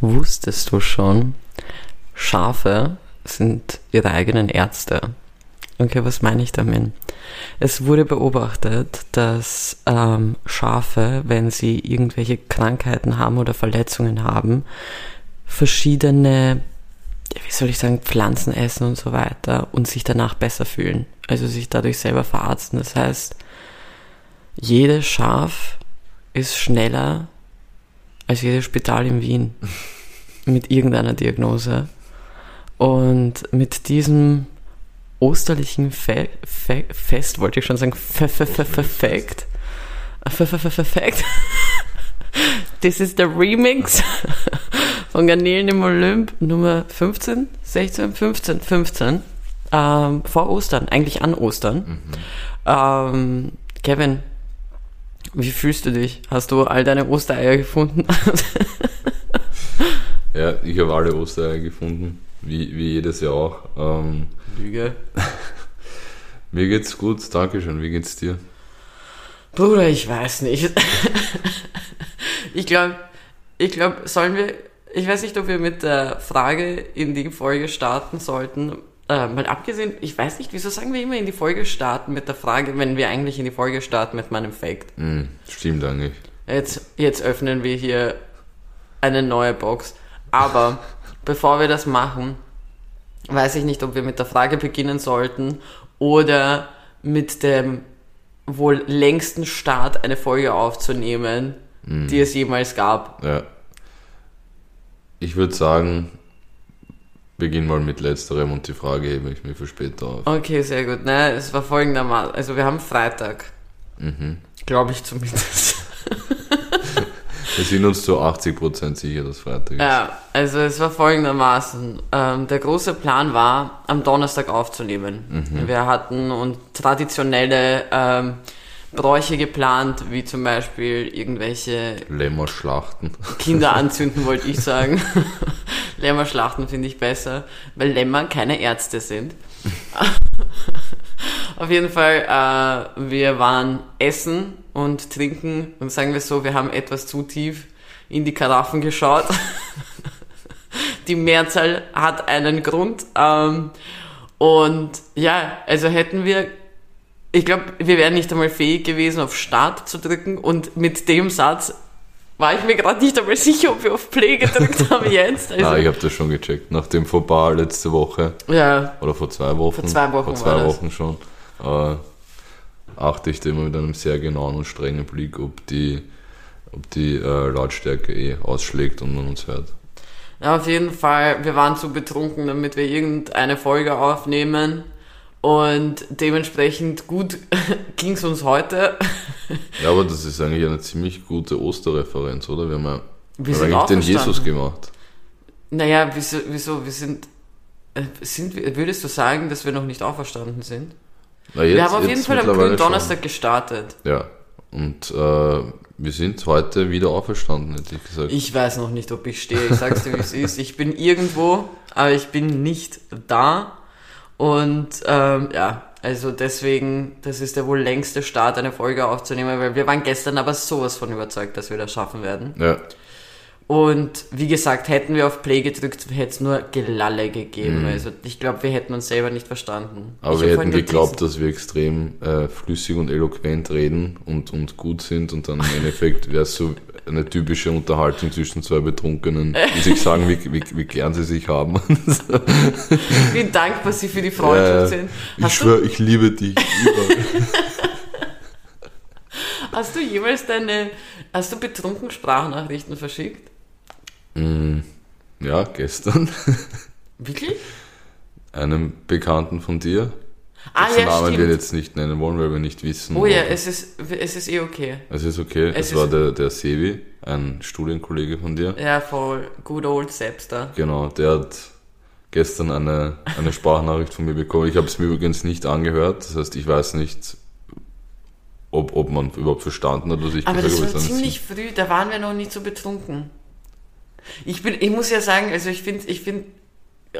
Wusstest du schon, Schafe sind ihre eigenen Ärzte? Okay, was meine ich damit? Es wurde beobachtet, dass ähm, Schafe, wenn sie irgendwelche Krankheiten haben oder Verletzungen haben, verschiedene, wie soll ich sagen, Pflanzen essen und so weiter und sich danach besser fühlen. Also sich dadurch selber verarzten. Das heißt, jedes Schaf ist schneller als jedes Spital in Wien mit irgendeiner Diagnose. Und mit diesem osterlichen Fe Fe Fest, wollte ich schon sagen, Fe Fe Fe Fe Fact. Fe Fe Fe Fe Fact. This is the Remix von Garnelen im Olymp Nummer 15, 16, 15, 15. Ähm, vor Ostern, eigentlich an Ostern. Mhm. Ähm, Kevin, wie fühlst du dich? Hast du all deine Ostereier gefunden? ja, ich habe alle Ostereier gefunden, wie, wie jedes Jahr auch. Ähm, Lüge. Mir geht's gut, danke schön. Wie geht's dir? Bruder, ich weiß nicht. ich glaube, ich glaube, sollen wir, ich weiß nicht, ob wir mit der Frage in die Folge starten sollten. Äh, mal abgesehen, ich weiß nicht, wieso sagen wir immer in die Folge starten mit der Frage, wenn wir eigentlich in die Folge starten mit meinem Fact. Mm, stimmt eigentlich. Jetzt, jetzt öffnen wir hier eine neue Box. Aber bevor wir das machen, weiß ich nicht, ob wir mit der Frage beginnen sollten oder mit dem wohl längsten Start eine Folge aufzunehmen, mm. die es jemals gab. Ja. Ich würde sagen, beginn mal mit letzterem und die Frage hebe ich mir für später auf. Okay, sehr gut. Ne, es war folgendermaßen. Also wir haben Freitag. Mhm. Glaube ich zumindest. Wir sind uns zu 80% sicher, dass Freitag ist. Ja, also es war folgendermaßen. Ähm, der große Plan war, am Donnerstag aufzunehmen. Mhm. Wir hatten und traditionelle ähm, Bräuche geplant, wie zum Beispiel irgendwelche Lämmerschlachten. Kinder anzünden, wollte ich sagen. Lämmerschlachten finde ich besser, weil Lämmer keine Ärzte sind. Auf jeden Fall, äh, wir waren essen und trinken und sagen wir so, wir haben etwas zu tief in die Karaffen geschaut. die Mehrzahl hat einen Grund. Ähm, und ja, also hätten wir ich glaube, wir wären nicht einmal fähig gewesen, auf Start zu drücken. Und mit dem Satz war ich mir gerade nicht einmal sicher, ob wir auf Play gedrückt haben jetzt. Also ah, ich habe das schon gecheckt. Nach dem Fauxpas letzte Woche. Ja. Oder vor zwei Wochen. Vor zwei Wochen. Vor zwei Wochen schon. Äh, achte ich da immer mit einem sehr genauen und strengen Blick, ob die, ob die äh, Lautstärke eh ausschlägt und man uns hört. Ja, auf jeden Fall. Wir waren zu betrunken, damit wir irgendeine Folge aufnehmen. Und dementsprechend gut ging es uns heute. ja, aber das ist eigentlich eine ziemlich gute Osterreferenz, oder? Wir haben, ja, wir haben eigentlich den Jesus gemacht. Naja, wieso, wieso wir sind, äh, sind. Würdest du sagen, dass wir noch nicht auferstanden sind? Na jetzt, wir haben auf jeden Fall am grünen Donnerstag schon. gestartet. Ja. Und äh, wir sind heute wieder auferstanden, hätte ich gesagt. Ich weiß noch nicht, ob ich stehe. Ich sag's dir, wie es ist. Ich bin irgendwo, aber ich bin nicht da. Und ähm, ja, also deswegen, das ist der wohl längste Start, eine Folge aufzunehmen, weil wir waren gestern aber sowas von überzeugt, dass wir das schaffen werden. Ja. Und wie gesagt, hätten wir auf Play gedrückt, hätte es nur Gelalle gegeben. Mhm. Also ich glaube, wir hätten uns selber nicht verstanden. Aber ich wir hätten geglaubt, dass wir extrem äh, flüssig und eloquent reden und, und gut sind und dann im Endeffekt wäre es so eine typische Unterhaltung zwischen zwei Betrunkenen, die sich sagen, wie, wie, wie gern sie sich haben. wie dankbar sie für die Freundschaft sind. Hast ich schwöre, ich liebe dich. Hast du jemals deine, hast du betrunken Sprachnachrichten verschickt? Mm, ja, gestern. Wirklich? Einem Bekannten von dir. Ah, ja, Namen stimmt. wir jetzt nicht nennen wollen, weil wir nicht wissen. Oh ja, es ist, es ist eh okay. Es ist okay. Es, es war der, der Sevi, ein Studienkollege von dir. Ja, voll. Good old Sepster. Genau, der hat gestern eine, eine Sprachnachricht von mir bekommen. Ich habe es mir übrigens nicht angehört. Das heißt, ich weiß nicht, ob, ob man überhaupt verstanden hat, was ich Aber gesagt habe. Aber das war ziemlich früh, da waren wir noch nicht so betrunken. Ich bin, ich muss ja sagen, also ich finde, ich finde,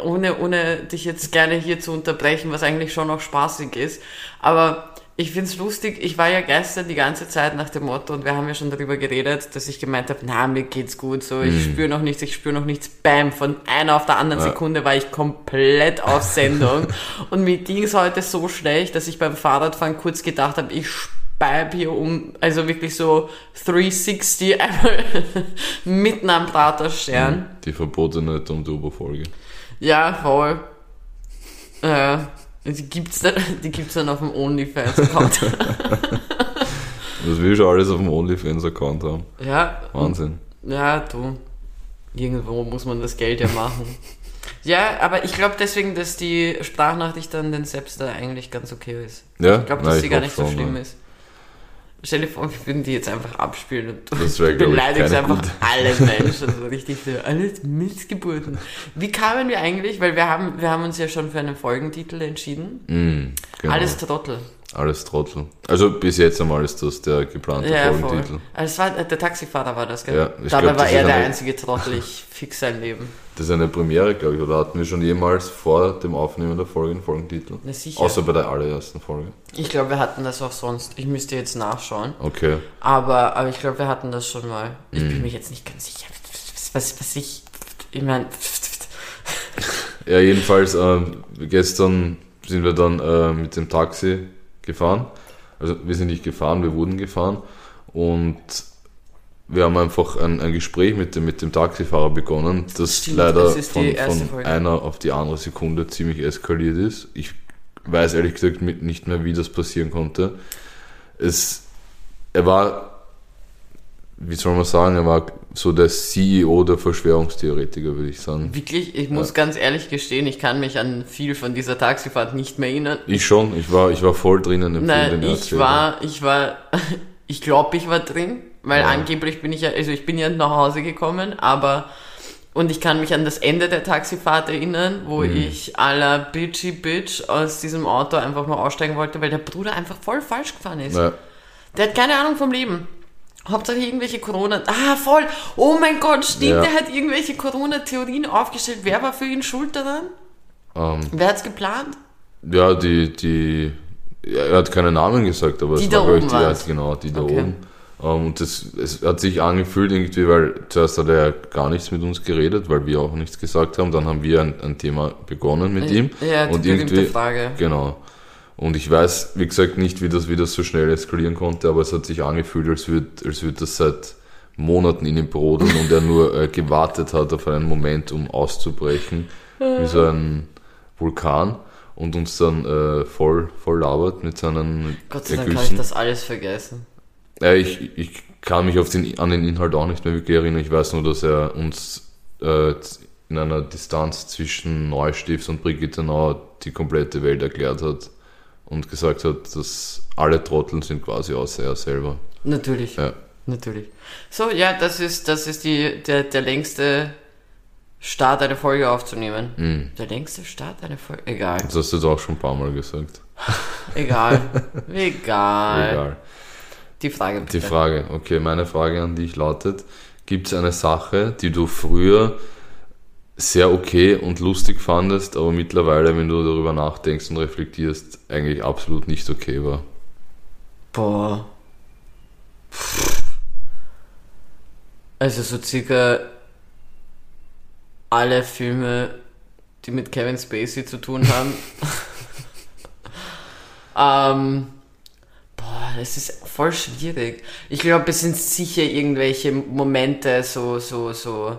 ohne, ohne dich jetzt gerne hier zu unterbrechen, was eigentlich schon auch spaßig ist, aber ich find's lustig, ich war ja gestern die ganze Zeit nach dem Motto und wir haben ja schon darüber geredet, dass ich gemeint habe, na, mir geht's gut, so, ich spüre noch nichts, ich spüre noch nichts, bam, von einer auf der anderen Ja. Sekunde war ich komplett auf Sendung und mir ging's heute so schlecht, dass ich beim Fahrradfahren kurz gedacht habe, ich speib hier um, also wirklich so 360 einmal mitten am Praterstern. Die verbotene Tom Duber-Folge. Ja, voll. Äh, die gibt's dann, die gibt's dann auf dem OnlyFans-Account. Das will schon alles auf dem OnlyFans-Account haben. ja, Wahnsinn. ja, du. Irgendwo muss man das Geld ja machen. Ja, aber ich glaube deswegen, dass die Sprachnachricht an den Sepster eigentlich ganz okay ist. Ja? Ich glaube, Nein, dass sie gar nicht so schlimm ja. ist. Stell dir vor, wir würden die jetzt einfach abspielen und du beleidigst einfach gute. alle Menschen, so richtig so, alles Missgeburten. Wie kamen wir eigentlich, weil wir haben, wir haben uns ja schon für einen Folgentitel entschieden. Mm, genau. Alles Trottel. Alles Trottel. Also bis jetzt einmal ist das der geplante Ja, voll. Folgentitel. Also es war, der Taxifahrer war das, gell? Ja, ich Dabei glaub, war er ist der eine- einzige Trottel, ich fix sein Leben. Das ist eine Premiere, glaube ich, oder hatten wir schon jemals vor dem Aufnehmen der Folge einen Folgentitel? Na sicher. Außer bei der allerersten Folge. Ich glaube, wir hatten das auch sonst. Ich müsste jetzt nachschauen. Okay. Aber, aber ich glaube, wir hatten das schon mal. Ich Mhm. bin mir jetzt nicht ganz sicher, was, was, ich. Ich meine. Ja, jedenfalls, ähm, gestern sind wir dann äh, mit dem Taxi gefahren. Also wir sind nicht gefahren, wir wurden gefahren. Und wir haben einfach ein, ein Gespräch mit dem, mit dem Taxifahrer begonnen, das Stimmt, leider die von, von einer auf die andere Sekunde ziemlich eskaliert ist. Ich weiß ehrlich gesagt nicht mehr, wie das passieren konnte. Es, er war, wie soll man sagen, er war so der CEO der Verschwörungstheoretiker, würde ich sagen. Wirklich, ich muss ganz ehrlich gestehen, ich kann mich an viel von dieser Taxifahrt nicht mehr erinnern. Ich schon, ich war, ich war voll drinnen im Nein, ich erzählt war, ich war, ich glaube, ich war drin, weil Ja. angeblich bin ich ja, also ich bin ja nach Hause gekommen, aber und ich kann mich an das Ende der Taxifahrt erinnern, wo Mhm. ich à la bitchy bitch aus diesem Auto einfach mal aussteigen wollte, weil der Bruder einfach voll falsch gefahren ist. Ja, Der hat keine Ahnung vom Leben. Hauptsache irgendwelche Corona. Ah, voll. Oh mein Gott, stimmt, Ja. der hat irgendwelche Corona-Theorien aufgestellt. Wer war für ihn schuld daran? ähm, Wer hat's geplant? ja, die, die, er hat keine Namen gesagt, aber Die es da war, glaub ich, oben die, genau, die da Okay. oben. Ähm, und das, es hat sich angefühlt irgendwie, weil zuerst hat er gar nichts mit uns geredet, weil wir auch nichts gesagt haben. Dann haben wir ein, ein Thema begonnen mit ihm. Ja, die und irgendwie, Frage. Genau. Und ich weiß, wie gesagt, nicht, wie das, wie das so schnell eskalieren konnte, aber es hat sich angefühlt, als würde als würd das seit Monaten in ihm brodeln und er nur äh, gewartet hat auf einen Moment, um auszubrechen, wie so ein Vulkan und uns dann äh, voll, voll labert mit seinen Gott sei Dank habe ich das alles vergessen. Ja, ich, ich kann mich auf den, an den Inhalt auch nicht mehr wirklich erinnern. Ich weiß nur, dass er uns äh, in einer Distanz zwischen Neustift und Brigittenau die komplette Welt erklärt hat und gesagt hat, dass alle Trotteln sind quasi außer er selber. Natürlich. Ja. Natürlich. So, ja, das ist, das ist die, der, der längste Start, eine Folge aufzunehmen. Mhm. Der längste Start, eine Folge. Egal. Das hast du jetzt auch schon ein paar Mal gesagt. Egal. Egal. Egal. Die Frage bitte. Die Frage, okay, meine Frage an dich lautet, gibt es eine Sache, die du früher sehr okay und lustig fandest, aber mittlerweile, wenn du darüber nachdenkst und reflektierst, eigentlich absolut nicht okay war? Boah. Also so circa alle Filme, die mit Kevin Spacey zu tun haben. ähm, boah, das ist voll schwierig. Ich glaube, es sind sicher irgendwelche Momente, so, so, so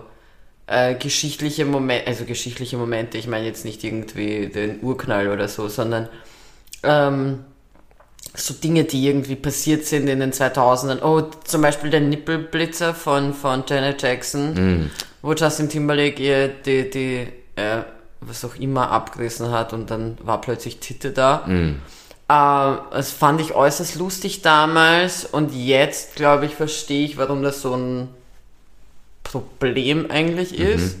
äh, geschichtliche Momente, also geschichtliche Momente, ich meine jetzt nicht irgendwie den Urknall oder so, sondern ähm, so Dinge, die irgendwie passiert sind in den 2000ern. Oh, zum Beispiel der Nippelblitzer von, von Janet Jackson, Mhm. wo Justin Timberlake ihr die, die äh, was auch immer abgerissen hat und dann war plötzlich Titte da. Mhm. Äh, das fand ich äußerst lustig damals und jetzt, glaube ich, verstehe ich, warum das so ein Problem eigentlich ist.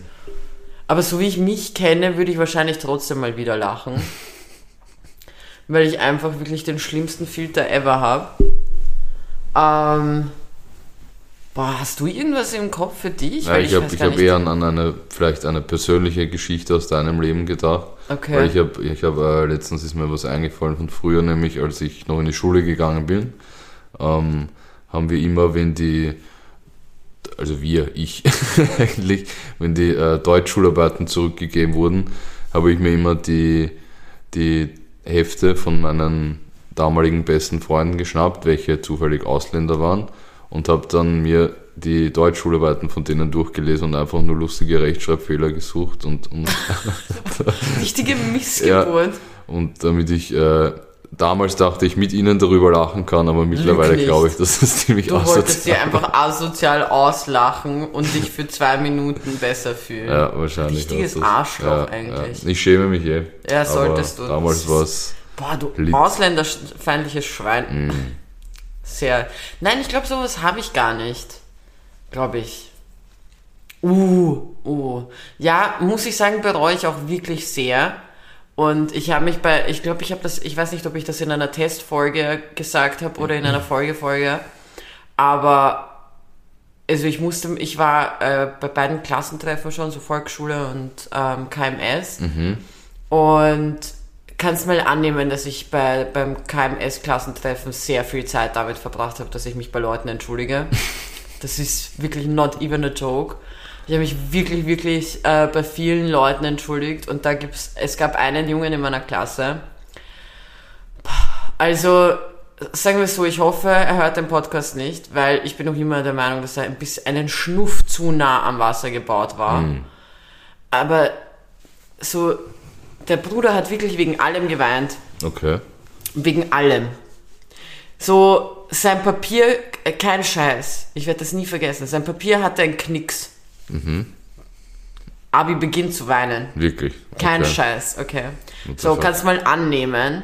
Aber so wie ich mich kenne, würde ich wahrscheinlich trotzdem mal wieder lachen. weil ich einfach wirklich den schlimmsten Filter ever habe. Ähm, Boah, hast du irgendwas im Kopf für dich? Ja, Weil ich habe ich hab eher an, an eine, vielleicht eine persönliche Geschichte aus deinem Leben gedacht. Okay. Weil ich habe, ich hab, äh, letztens ist mir was eingefallen von früher, nämlich als ich noch in die Schule gegangen bin, ähm, haben wir immer, wenn die, also wir, ich eigentlich, wenn die äh, Deutschschularbeiten zurückgegeben wurden, habe ich mir immer die, die Hefte von meinen damaligen besten Freunden geschnappt, welche zufällig Ausländer waren, und habe dann mir die Deutschschularbeiten von denen durchgelesen und einfach nur lustige Rechtschreibfehler gesucht und, und Richtige Missgeburt. und damit ich äh, damals dachte ich mit ihnen darüber lachen kann, aber mittlerweile glaube ich, dass das ziemlich Du wolltest sie asozial einfach asozial auslachen und dich für zwei Minuten besser fühlen. Ja, wahrscheinlich. Richtiges. Arschloch eigentlich. Ja. Ich schäme mich eh. Ja, solltest du. Damals war es. Boah, du Lit- ausländerfeindliches Schwein. Mm. Sehr. Nein, ich glaube, sowas habe ich gar nicht. Glaube ich. Uh, uh. Ja, muss ich sagen, bereue ich auch wirklich sehr. Und ich habe mich bei, ich glaube, ich habe das, ich weiß nicht, ob ich das in einer Testfolge gesagt habe oder in einer Folgefolge, aber also ich musste, ich war äh, bei beiden Klassentreffen schon, so Volksschule und ähm, KMS. Und kannst mal annehmen, dass ich bei, beim KMS-Klassentreffen sehr viel Zeit damit verbracht habe, dass ich mich bei Leuten entschuldige. Das ist wirklich not even a joke. Ich habe mich wirklich, wirklich äh, bei vielen Leuten entschuldigt und da gibt's, es gab einen Jungen in meiner Klasse. Also, sagen wir so, ich hoffe, er hört den Podcast nicht, weil ich bin noch immer der Meinung, dass er ein bisschen einen Schnuff zu nah am Wasser gebaut war. Aber so, der Bruder hat wirklich wegen allem geweint. Okay. Wegen allem. So, sein Papier, äh, kein Scheiß. Ich werde das nie vergessen. Sein Papier hatte einen Knicks. Abi beginnt zu weinen. Wirklich. Kein okay. Scheiß, okay. So, kannst mal annehmen,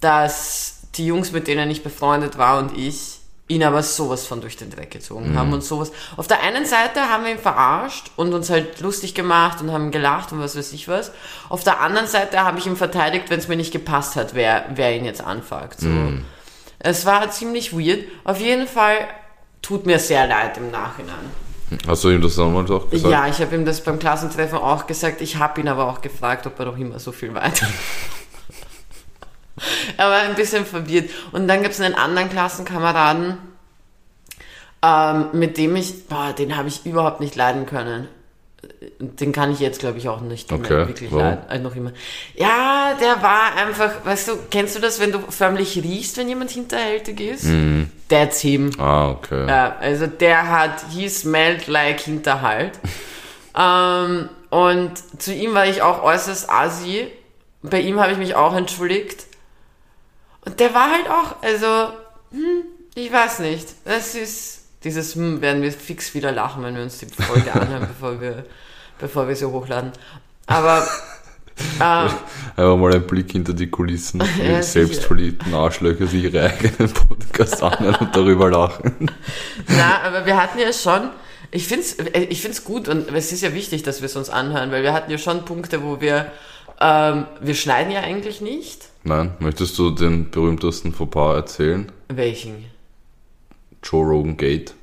dass die Jungs, mit denen ich befreundet war und ich, ihn aber sowas von durch den Dreck gezogen Mhm. haben und sowas. Auf der einen Seite haben wir ihn verarscht und uns halt lustig gemacht und haben gelacht und was weiß ich was. Auf der anderen Seite habe ich ihn verteidigt, wenn es mir nicht gepasst hat, wer, wer ihn jetzt anfuckt. So. Mhm. Es war ziemlich weird. Auf jeden Fall tut mir sehr leid im Nachhinein. Hast du ihm das damals auch gesagt? Ja, ich habe ihm das beim Klassentreffen auch gesagt. Ich habe ihn aber auch gefragt, ob er noch immer so viel weiter. er war ein bisschen verwirrt. Und dann gibt es einen anderen Klassenkameraden, ähm, mit dem ich, boah, den habe ich überhaupt nicht leiden können. Den kann ich jetzt, glaube ich, auch nicht mehr Okay, wirklich leiden. Noch immer. Ja, der war einfach, weißt du, kennst du das, wenn du förmlich riechst, wenn jemand hinterhältig ist? Mhm. That's him. Ah, okay. Ja, also der hat, he smelled like Hinterhalt. ähm, und zu ihm war ich auch äußerst assi. Bei ihm habe ich mich auch entschuldigt. Und der war halt auch, also, hm, ich weiß nicht. Das ist, dieses hm, werden wir fix wieder lachen, wenn wir uns die Folge anhören, bevor wir, bevor wir sie hochladen. Aber, ähm, Einfach mal ein Blick hinter die Kulissen, wie Ja, selbstverliebten Arschlöcher sich ihre eigenen Podcasts anhören und darüber lachen. Na, aber wir hatten ja schon, ich find's, äh, ich find's gut und es ist ja wichtig, dass wir es uns anhören, weil wir hatten ja schon Punkte, wo wir, ähm, wir schneiden ja eigentlich nicht. Nein, möchtest du den berühmtesten Fauxpas erzählen? Welchen? Joe Rogan Gate?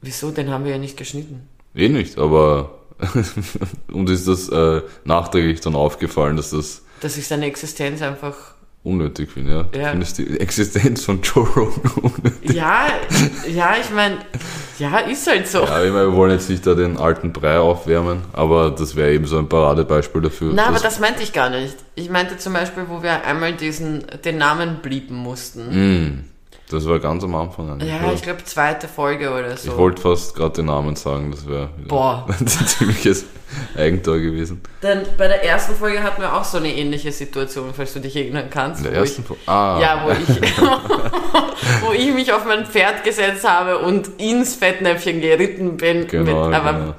Wieso? Den haben wir ja nicht geschnitten. Eh nicht, aber und ist das äh, nachträglich dann aufgefallen, dass das Dass ich seine Existenz einfach, unnötig finde, ja? Ja. Findest du die Existenz von Joe Rogan unnötig? ja, ja, ich meine, ja, ist halt so. Ja, ich meine, wir wollen jetzt nicht da den alten Brei aufwärmen, aber das wäre eben so ein Paradebeispiel dafür. Na, aber das meinte ich gar nicht. Ich meinte zum Beispiel, wo wir einmal diesen, den Namen bliepen mussten. Mm, das war ganz am Anfang eigentlich. Ja, oder? ich glaube zweite Folge oder so. Ich wollte fast gerade den Namen sagen, das wäre ein ziemliches Eigentor gewesen. Denn bei der ersten Folge hatten wir auch so eine ähnliche Situation, falls du dich erinnern kannst. In der ersten Folge. Ah, Ja, wo ich, wo ich mich auf mein Pferd gesetzt habe und ins Fettnäpfchen geritten bin. Genau, mit, aber genau.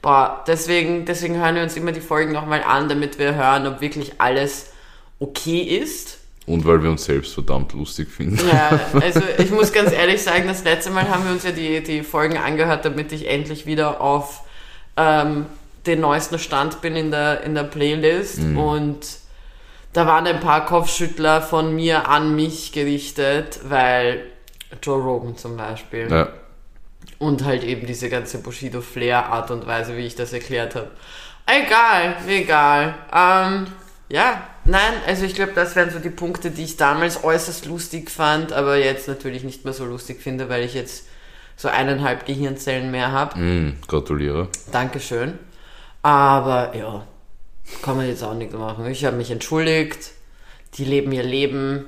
boah, deswegen, deswegen hören wir uns immer die Folgen nochmal an, damit wir hören, ob wirklich alles okay ist. Und weil wir uns selbst verdammt lustig finden. Ja, also ich muss ganz ehrlich sagen, das letzte Mal haben wir uns ja die, die Folgen angehört, damit ich endlich wieder auf ähm, den neuesten Stand bin in der, in der Playlist. Und da waren ein paar Kopfschüttler von mir an mich gerichtet, weil Joe Rogan zum Beispiel. Ja, Und halt eben diese ganze Bushido-Flair-Art und Weise, wie ich das erklärt habe. Egal, egal. Ähm, ja, nein, also ich glaube, das wären so die Punkte, die ich damals äußerst lustig fand, aber jetzt natürlich nicht mehr so lustig finde, weil ich jetzt so eineinhalb Gehirnzellen mehr habe. Mm, gratuliere. Dankeschön. Aber ja, kann man jetzt auch nichts machen. Ich habe mich entschuldigt. Die leben ihr Leben.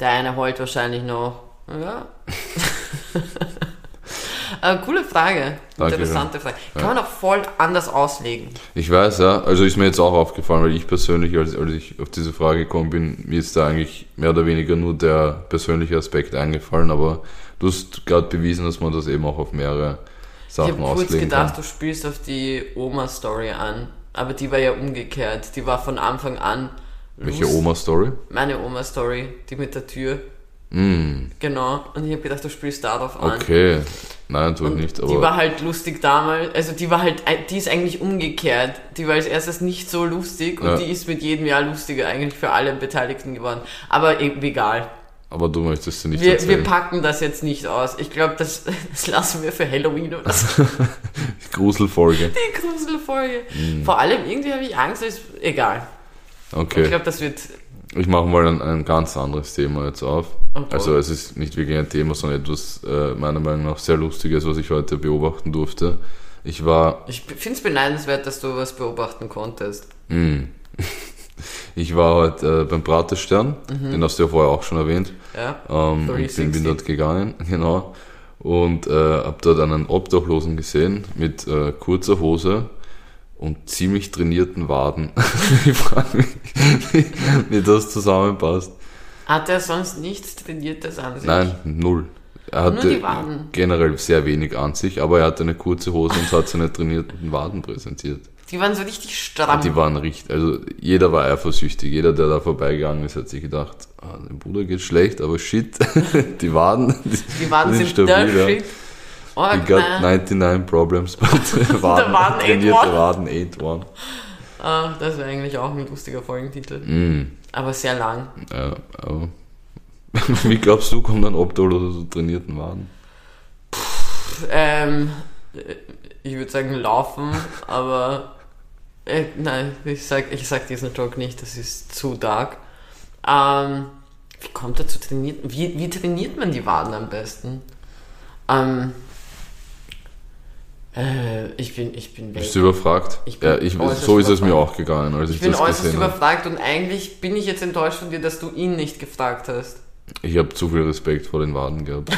Der eine heult wahrscheinlich noch. Ja. äh, coole Frage. Danke Interessante Frage. Kann man auch voll anders auslegen. Ich weiß, ja. Also ist mir jetzt auch aufgefallen, weil ich persönlich, als, als ich auf diese Frage gekommen bin, mir ist da eigentlich mehr oder weniger nur der persönliche Aspekt eingefallen, aber du hast gerade bewiesen, dass man das eben auch auf mehrere Ich Sachen habe kurz auslegen gedacht, kann. du spielst auf die Oma-Story an. Aber die war ja umgekehrt. Die war von Anfang an. Welche Oma-Story? Meine Oma-Story, die mit der Tür. Mm, Genau. Und ich habe gedacht, du spielst darauf an. okay. Nein, tue ich nicht, die aber war halt lustig damals, also die war halt, die ist eigentlich umgekehrt. Die war als erstes nicht so lustig und Ja. die ist mit jedem Jahr lustiger eigentlich für alle Beteiligten geworden. Aber eben egal. aber du möchtest sie nicht Wir, wir erzählen. packen das jetzt nicht aus. Ich glaube, das, das lassen wir für Halloween oder so. Gruselfolge. Die Gruselfolge. Mhm. Vor allem irgendwie habe ich Angst, dass, egal. Ich Okay. glaube, das wird, Ich mache mal ein, ein ganz anderes Thema jetzt auf. Okay. Also es ist nicht wirklich ein Thema, sondern etwas äh, meiner Meinung nach sehr Lustiges, was ich heute beobachten durfte. Ich war, ich finde es beneidenswert, dass du was beobachten konntest. mh, ich war heute äh, beim Praterstern, den hast du ja vorher auch schon erwähnt. Ja. Ähm, und bin, 360. bin dort gegangen, genau. Und äh, habe dort einen Obdachlosen gesehen mit äh, kurzer Hose und ziemlich trainierten Waden. ich frage mich, wie, wie das zusammenpasst. Hat er sonst nichts Trainiertes an sich? Nein, null. Er Nur hatte die Waden. generell sehr wenig an sich, aber er hatte eine kurze Hose und hat seine trainierten Waden präsentiert. Die waren so richtig stramm. Die waren richtig, also jeder war eifersüchtig. Jeder, der da vorbeigegangen ist, hat sich gedacht, ah, dem Bruder geht schlecht, aber shit, die Waden, die, Die Waden die sind der Oh, We got nein. 99 problems, but Waden, Waden trainierte. Waden ain't one. Ah, das wäre eigentlich auch ein lustiger Folgentitel. Mm, Aber sehr lang. ja, aber wie glaubst du, kommt ein Obdachloser zu trainierten Waden? Ähm, äh, ich würde sagen laufen, aber äh, nein, ich sag, ich sag diesen Joke nicht, das ist zu dark. Ähm, wie kommt er zu trainieren? Wie, wie trainiert man die Waden am besten? Ähm, äh, ich bin, ich bin weg. Bist du überfragt? Ich bin ja, ich, so ist es mir überfragt. auch gegangen, als ich, Ich bin das äußerst gesehen habe. überfragt und eigentlich bin ich jetzt enttäuscht von dir, dass du ihn nicht gefragt hast. Ich habe zu viel Respekt vor den Waden gehabt.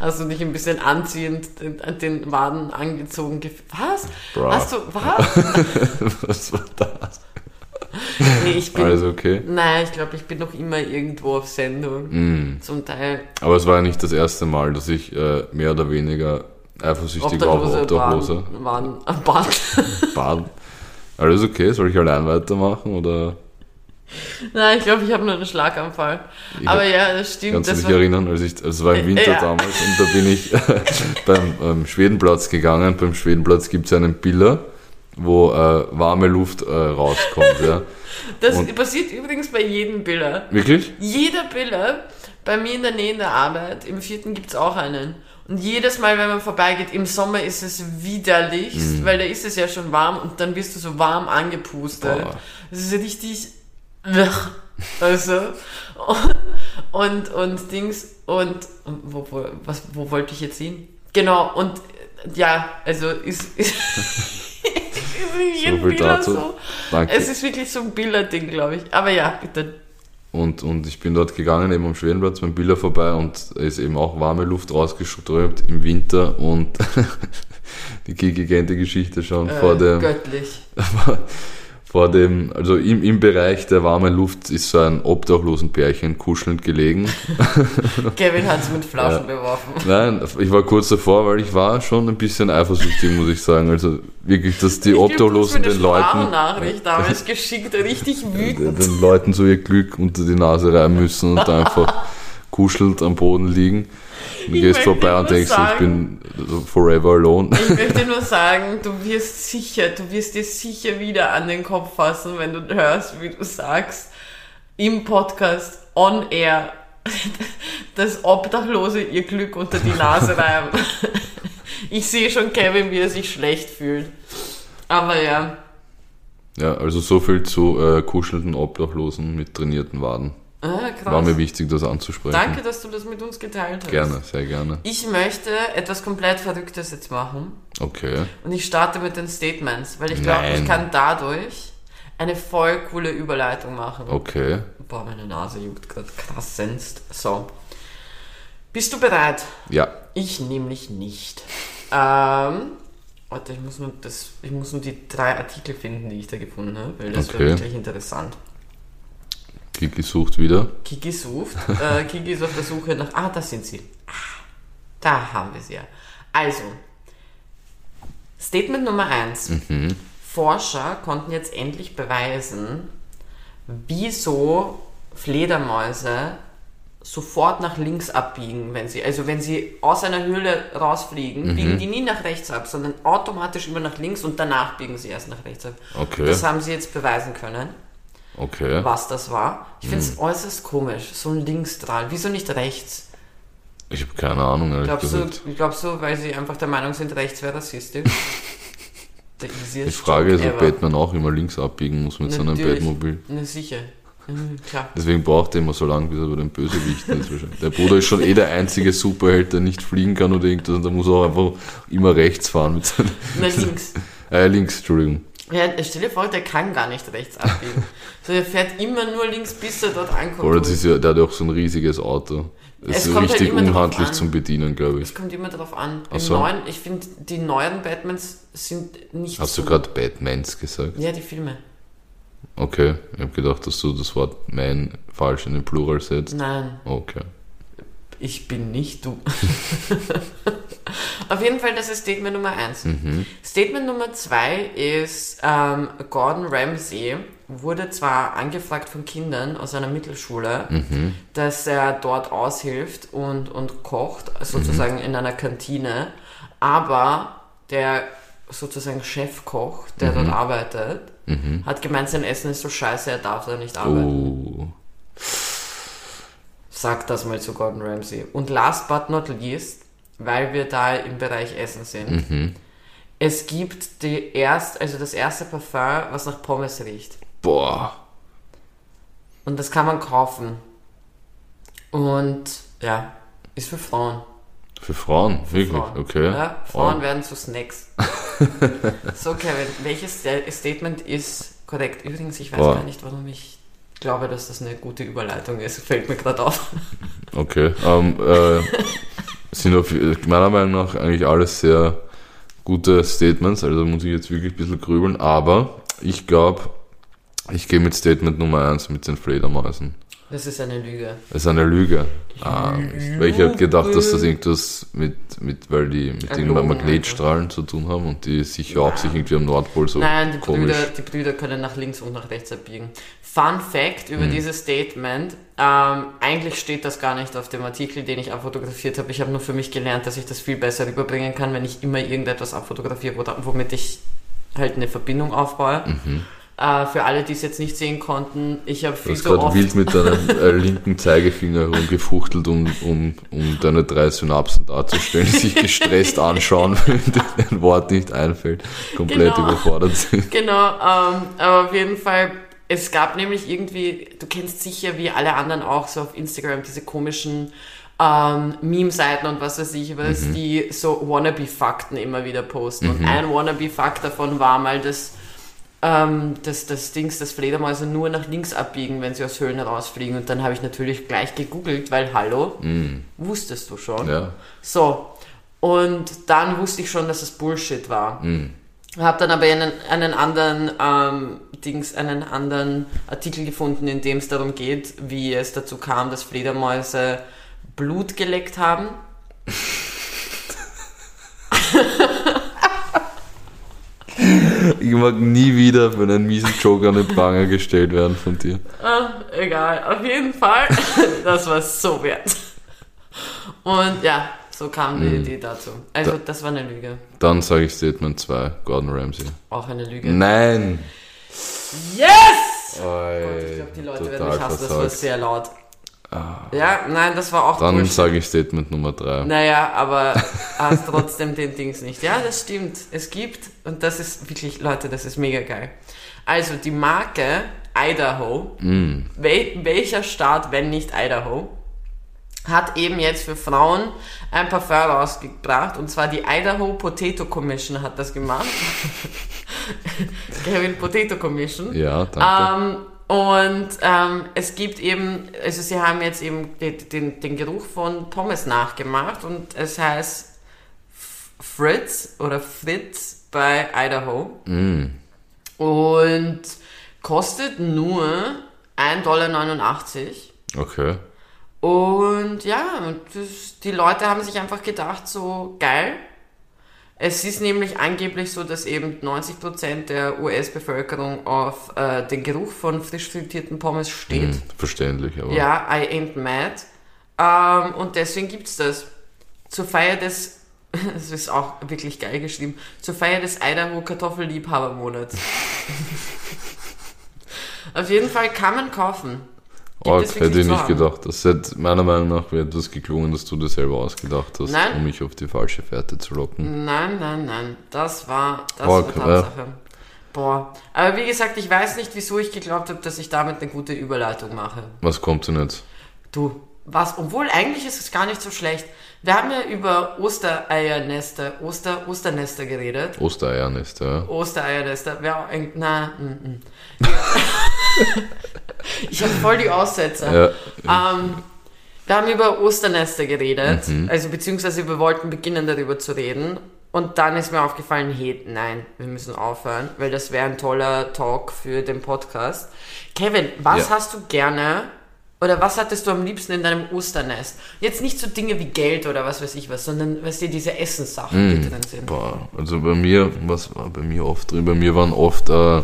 Hast du dich ein bisschen anziehend den, den Waden angezogen? Was? Bra. Hast du, was? Was war das? Nee, ich bin, Alles okay? nein, ich glaube, ich bin noch immer irgendwo auf Sendung. Mm. Zum Teil Aber es war ja nicht das erste Mal, dass ich äh, mehr oder weniger eifersüchtig war auf Obdachlose waren, waren Bad. Baden. Alles okay? Soll ich allein weitermachen oder nein, ich glaube, ich habe nur einen Schlaganfall. Ich Aber ja, das stimmt. kannst du dich war, erinnern? Als ich, also es war im Winter Ja. damals und da bin ich beim ähm, Schwedenplatz gegangen. Beim Schwedenplatz gibt es einen Biller, wo äh, warme Luft äh, rauskommt. ja. das und- passiert übrigens bei jedem Biller. Wirklich? Jeder Biller, bei mir in der Nähe in der Arbeit, im vierten gibt es auch einen. Und jedes Mal, wenn man vorbeigeht, im Sommer ist es widerlichst, Mhm. weil da ist es ja schon warm und dann wirst du so warm angepustet. Boah. Das ist richtig. Also. Und, und Dings. Und. Wo, wo, was, wo wollte ich jetzt hin? Genau, und ja, also ist. ist jedem viel Biller dazu. so. Danke. Es ist wirklich so ein Biller-Ding, glaube ich. Aber ja, bitte. Und, und ich bin dort gegangen, eben am Schwedenplatz beim Biller vorbei und ist eben auch warme Luft rausgeströmt im Winter und die Kiki kennt die Geschichte schon Äh, vor dem, Göttlich. vor dem, also im, im Bereich der warmen Luft ist so ein obdachlosen Pärchen kuschelnd gelegen. Kevin hat es mit Flaschen beworfen. Nein, ich war kurz davor, weil ich war schon ein bisschen eifersüchtig, muss ich sagen. Also wirklich, dass die Ich Obdachlosen den Leuten, Sprachnachricht damals geschickt, richtig wütend. den Leuten so ihr Glück unter die Nase reiben müssen und einfach kuschelnd am Boden liegen. Du Ich gehst möchte vorbei nur und denkst, ich sagen- bin so forever alone. Ich möchte nur sagen, du wirst sicher, du wirst dir sicher wieder an den Kopf fassen, wenn du hörst, wie du sagst, im Podcast, on air, dass Obdachlose ihr Glück unter die Nase reiben. Ich sehe schon Kevin, wie er sich schlecht fühlt. Aber ja. Ja, also so viel zu äh, kuschelnden Obdachlosen mit trainierten Waden. Ah, krass. War mir wichtig, das anzusprechen. Danke, dass du das mit uns geteilt hast. Gerne, sehr gerne. Ich möchte etwas komplett Verrücktes jetzt machen. Okay. Und ich starte mit den Statements, weil ich glaube, ich kann dadurch eine voll coole Überleitung machen. Okay. Boah, meine Nase juckt gerade krass senst. So. Bist du bereit? Ja. Ich nämlich nicht. Ähm, warte, ich muss, nur das, ich muss nur die drei Artikel finden, die ich da gefunden habe, weil das Okay. wäre wirklich interessant. Kiki sucht wieder. Kiki sucht. Äh, Kiki ist auf der Suche nach. Ah, da sind sie. Ah, da haben wir sie ja. Also, Statement Nummer 1. Forscher konnten jetzt endlich beweisen, wieso Fledermäuse sofort nach links abbiegen, wenn sie, also wenn sie aus einer Höhle rausfliegen, biegen die nie nach rechts ab, sondern automatisch immer nach links und danach biegen sie erst nach rechts ab. Okay. Das haben sie jetzt beweisen können Okay. was das war. Ich finde Hm. es äußerst komisch, so ein Linksstrahl. Wieso nicht rechts? Ich habe keine Ahnung, ehrlich Glaubst du, gesagt. glaubst du, weil sie einfach der Meinung sind, rechts wäre rassistisch? Der Die Frage ist, ob. Batman auch immer links abbiegen muss mit seinem Natürlich. Batmobil. Na sicher. Mhm, klar. Deswegen braucht er immer so lange, bis er bei den Bösewichten ist. wahrscheinlich. Der Bruder ist schon eh der einzige Superheld, der nicht fliegen kann oder irgendwas. Und der muss auch einfach immer rechts fahren mit seinem. Na links. Äh, links, Entschuldigung. Ja, stell dir vor, der kann gar nicht rechts abbiegen. so, der fährt immer nur links, bis er dort ankommt. Oder das ist ja, der hat ja auch so ein riesiges Auto. Das Es ist halt richtig drauf unhandlich an. zum Bedienen, glaube ich. es kommt immer darauf an. Im so. neuen, ich finde, die neuen Batmans sind nicht Hast so... du gerade Batmans gesagt? Ja, die Filme. Okay, ich habe gedacht, dass du das Wort mein falsch in den Plural setzt. Nein. Okay. Ich bin nicht du. Auf jeden Fall, das ist Statement Nummer eins. Statement Nummer zwei ist, ähm, Gordon Ramsay wurde zwar angefragt von Kindern aus einer Mittelschule, dass er dort aushilft und, und kocht, sozusagen in einer Kantine, aber der sozusagen Chefkoch, der dort arbeitet, hat gemeint, sein Essen ist so scheiße, er darf da nicht arbeiten. Oh. Sag das mal zu Gordon Ramsay. Und last but not least, weil wir da im Bereich Essen sind, es gibt die erst, also das erste Parfum, was nach Pommes riecht. Boah. Und das kann man kaufen. Und ja, ist für Frauen. Für Frauen, wirklich? Frauen. Okay. Ja, Frauen Oh. werden zu Snacks. so, Kevin, welches Sta- Statement ist korrekt? Übrigens, ich weiß Boah. gar nicht, warum ich glaube, dass das eine gute Überleitung ist. Fällt mir gerade auf. Okay. Ähm, äh, sind auf, meiner Meinung nach eigentlich alles sehr gute Statements, also muss ich jetzt wirklich ein bisschen grübeln, aber ich glaube, ich gehe mit Statement Nummer 1 mit den Fledermäusen. Das ist eine Lüge. Das ist eine Lüge. Ah, weil ich habe gedacht, dass das irgendwas mit, mit weil die mit Blumen- Magnetstrahlen zu tun haben und die sich hauptsächlich irgendwie am Nordpol so Nein, die komisch. Brüder, die Brüder können nach links und nach rechts abbiegen. Fun Fact über dieses Statement: ähm, Eigentlich steht das gar nicht auf dem Artikel, den ich abfotografiert habe. Ich habe nur für mich gelernt, dass ich das viel besser rüberbringen kann, wenn ich immer irgendetwas abfotografiere, wo- womit ich halt eine Verbindung aufbaue. Mhm. Äh, für alle, die es jetzt nicht sehen konnten, ich habe viel zu gerade oft. wild mit deinem äh, linken Zeigefinger herumgefuchtelt, um, um, um deine drei Synapsen darzustellen, die sich gestresst anschauen, wenn dir ein Wort nicht einfällt, komplett Genau. überfordert sind. Genau, ähm, aber auf jeden Fall, es gab nämlich irgendwie, du kennst sicher wie alle anderen auch so auf Instagram diese komischen ähm, Meme-Seiten und was weiß ich was, die so Wannabe-Fakten immer wieder posten. Und ein Wannabe-Fakt davon war mal, dass ähm, das, das Dings, das Fledermäuse nur nach links abbiegen, wenn sie aus Höhlen rausfliegen. Und dann habe ich natürlich gleich gegoogelt, weil hallo, wusstest du schon. Ja. So, und dann wusste ich schon, dass es Bullshit war. Habe dann aber einen, einen anderen ähm, Dings, einen anderen Artikel gefunden, in dem es darum geht, wie es dazu kam, dass Fledermäuse Blut geleckt haben. Ich mag nie wieder für einen miesen Joke an den Pranger gestellt werden von dir. Ah, egal, auf jeden Fall. das war so wert. Und ja, so kam die Idee dazu. Also, das war eine Lüge. Dann sage ich Statement 2, Gordon Ramsay. Auch eine Lüge. Nein! Yes! Oi, Gott, ich glaube, die Leute werden mich hassen, das war versagt. sehr laut. Ja, nein, das war auch Dann sage ich Statement Nummer 3. Naja, aber hast trotzdem den Dings nicht. Ja, das stimmt. Es gibt, und das ist wirklich, Leute, das ist mega geil. Also die Marke Idaho, wel, welcher Staat, wenn nicht Idaho, hat eben jetzt für Frauen ein Parfum rausgebracht, und zwar die Idaho Potato Commission hat das gemacht. Kevin Potato Commission. Ja, danke. Ähm, und ähm, es gibt eben, also sie haben jetzt eben den, den, den Geruch von Pommes nachgemacht und es heißt Fritz oder Fritz bei Idaho. Und kostet nur 1,89 Dollar. Okay. Und ja, und das, die Leute haben sich einfach gedacht, so geil. Es ist nämlich angeblich so, dass eben 90% der US-Bevölkerung auf äh, den Geruch von frisch frittierten Pommes steht. Hm, verständlich, aber. Ja, I ain't mad. Ähm, und deswegen gibt's das. Zur Feier des, das ist auch wirklich geil geschrieben, zur Feier des Idaho Kartoffelliebhabermonats. Auf jeden Fall kann man kaufen. Arg, es hätte ich nicht gedacht. Das hätte meiner Meinung nach wäre etwas geklungen, dass du das selber ausgedacht hast, Nein. um mich auf die falsche Fährte zu locken. Nein, nein, nein. Das war, das Org, war Tatsache. Boah. Aber wie gesagt, ich weiß nicht, wieso ich geglaubt habe, dass ich damit eine gute Überleitung mache. Was kommt denn jetzt? Du, was, obwohl eigentlich ist es gar nicht so schlecht. Wir haben ja über Ostereiernester, Oster, Osternester geredet. Ostereiernest, ja. Ostereiernester, wer auch, ein- na, mm, mm. ich habe voll die Aussetzer. Ja, Ähm, wir haben über Osternester geredet, Mhm. also beziehungsweise wir wollten beginnen darüber zu reden. Und dann ist mir aufgefallen, hey, nein, wir müssen aufhören, weil das wäre ein toller Talk für den Podcast. Kevin, was Ja. hast du gerne oder was hattest du am liebsten in deinem Osternest? Jetzt nicht so Dinge wie Geld oder was weiß ich was, sondern was dir diese Essenssachen, die drin sind. boah, also bei mir, was war bei mir oft drin? Bei mir waren oft äh,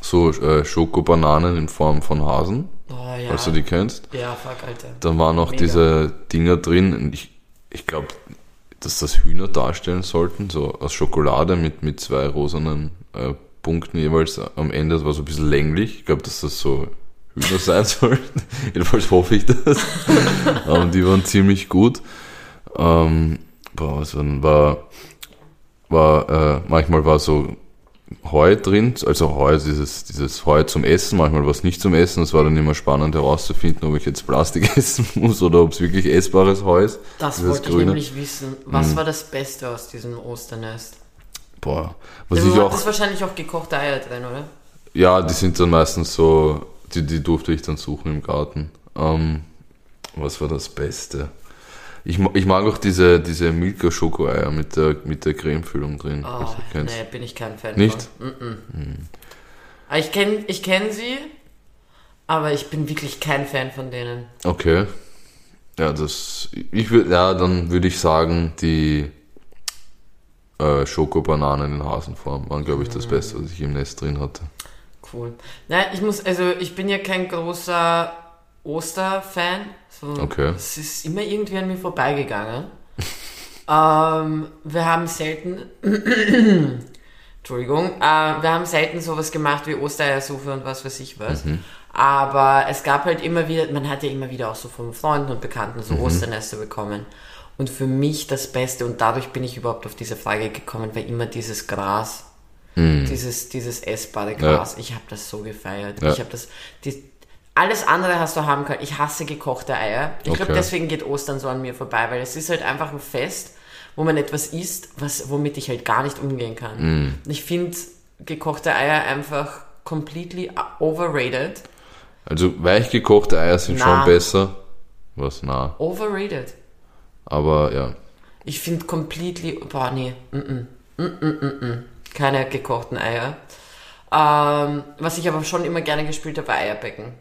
so äh, Schokobananen in Form von Hasen, Oh ja. falls du die kennst. ja, fuck, Alter. Dann waren auch Mega. diese Dinger drin. Ich, ich glaube, dass das Hühner darstellen sollten, so aus Schokolade mit, mit zwei rosanen äh, Punkten jeweils am Ende. Das war so ein bisschen länglich. Ich glaube, dass das so Hühner sein sollten. Jedenfalls hoffe ich das. ähm, die waren ziemlich gut. Ähm, boah, was war, war, war äh, manchmal war so Heu drin, also Heu, dieses, dieses Heu zum Essen, manchmal war es nicht zum Essen. Es war dann immer spannend herauszufinden, ob ich jetzt Plastik essen muss oder ob es wirklich essbares Heu ist. Das wollte ich Grüne. Mhm. nämlich wissen. Was war das Beste aus diesem Osternest? Boah, was Du ich auch, wahrscheinlich auch gekochte Eier drin, oder? ja, die sind dann meistens so, die, die durfte ich dann suchen im Garten. Ähm, was war das Beste? Ich, ich mag auch diese, diese Milka Schokoeier mit der, mit der Cremefüllung drin. Oh, kennst. nee, bin ich kein Fan Nicht? von. Mm -mm. Ich kenne ich kenn sie, aber ich bin wirklich kein Fan von denen. Okay. Ja, das, ich würde, ja, dann würde ich sagen, die äh, Schokobananen in Hasenform waren, glaube ich, das Beste, was ich im Nest drin hatte. Cool. Nein, ich muss, also ich bin ja kein großer Osterfan. So, Okay. Es ist immer irgendwie an mir vorbeigegangen. ähm, wir haben selten, Entschuldigung, äh, wir haben selten sowas gemacht wie Ostereiersuppe und was weiß ich was. Aber es gab halt immer wieder, man hat ja immer wieder auch so von Freunden und Bekannten so Osternester bekommen. Und für mich das Beste, und dadurch bin ich überhaupt auf diese Frage gekommen, war immer dieses Gras. Dieses, dieses essbare Gras. Ich habe das so gefeiert. Ja. Ich habe das. Die, alles andere hast du haben können. Ich hasse gekochte Eier. Ich glaube, Okay. deswegen geht Ostern so an mir vorbei, weil es ist halt einfach ein Fest, wo man etwas isst, was, womit ich halt gar nicht umgehen kann. Und Ich finde gekochte Eier einfach completely overrated. Also weich gekochte Eier sind Na. schon besser. Was? Na. Overrated. Aber ja. Ich finde completely, boah, nee, mm -mm, mm -mm, mm -mm. keine gekochten Eier. Ähm, was ich aber schon immer gerne gespielt habe, war Eierbecken.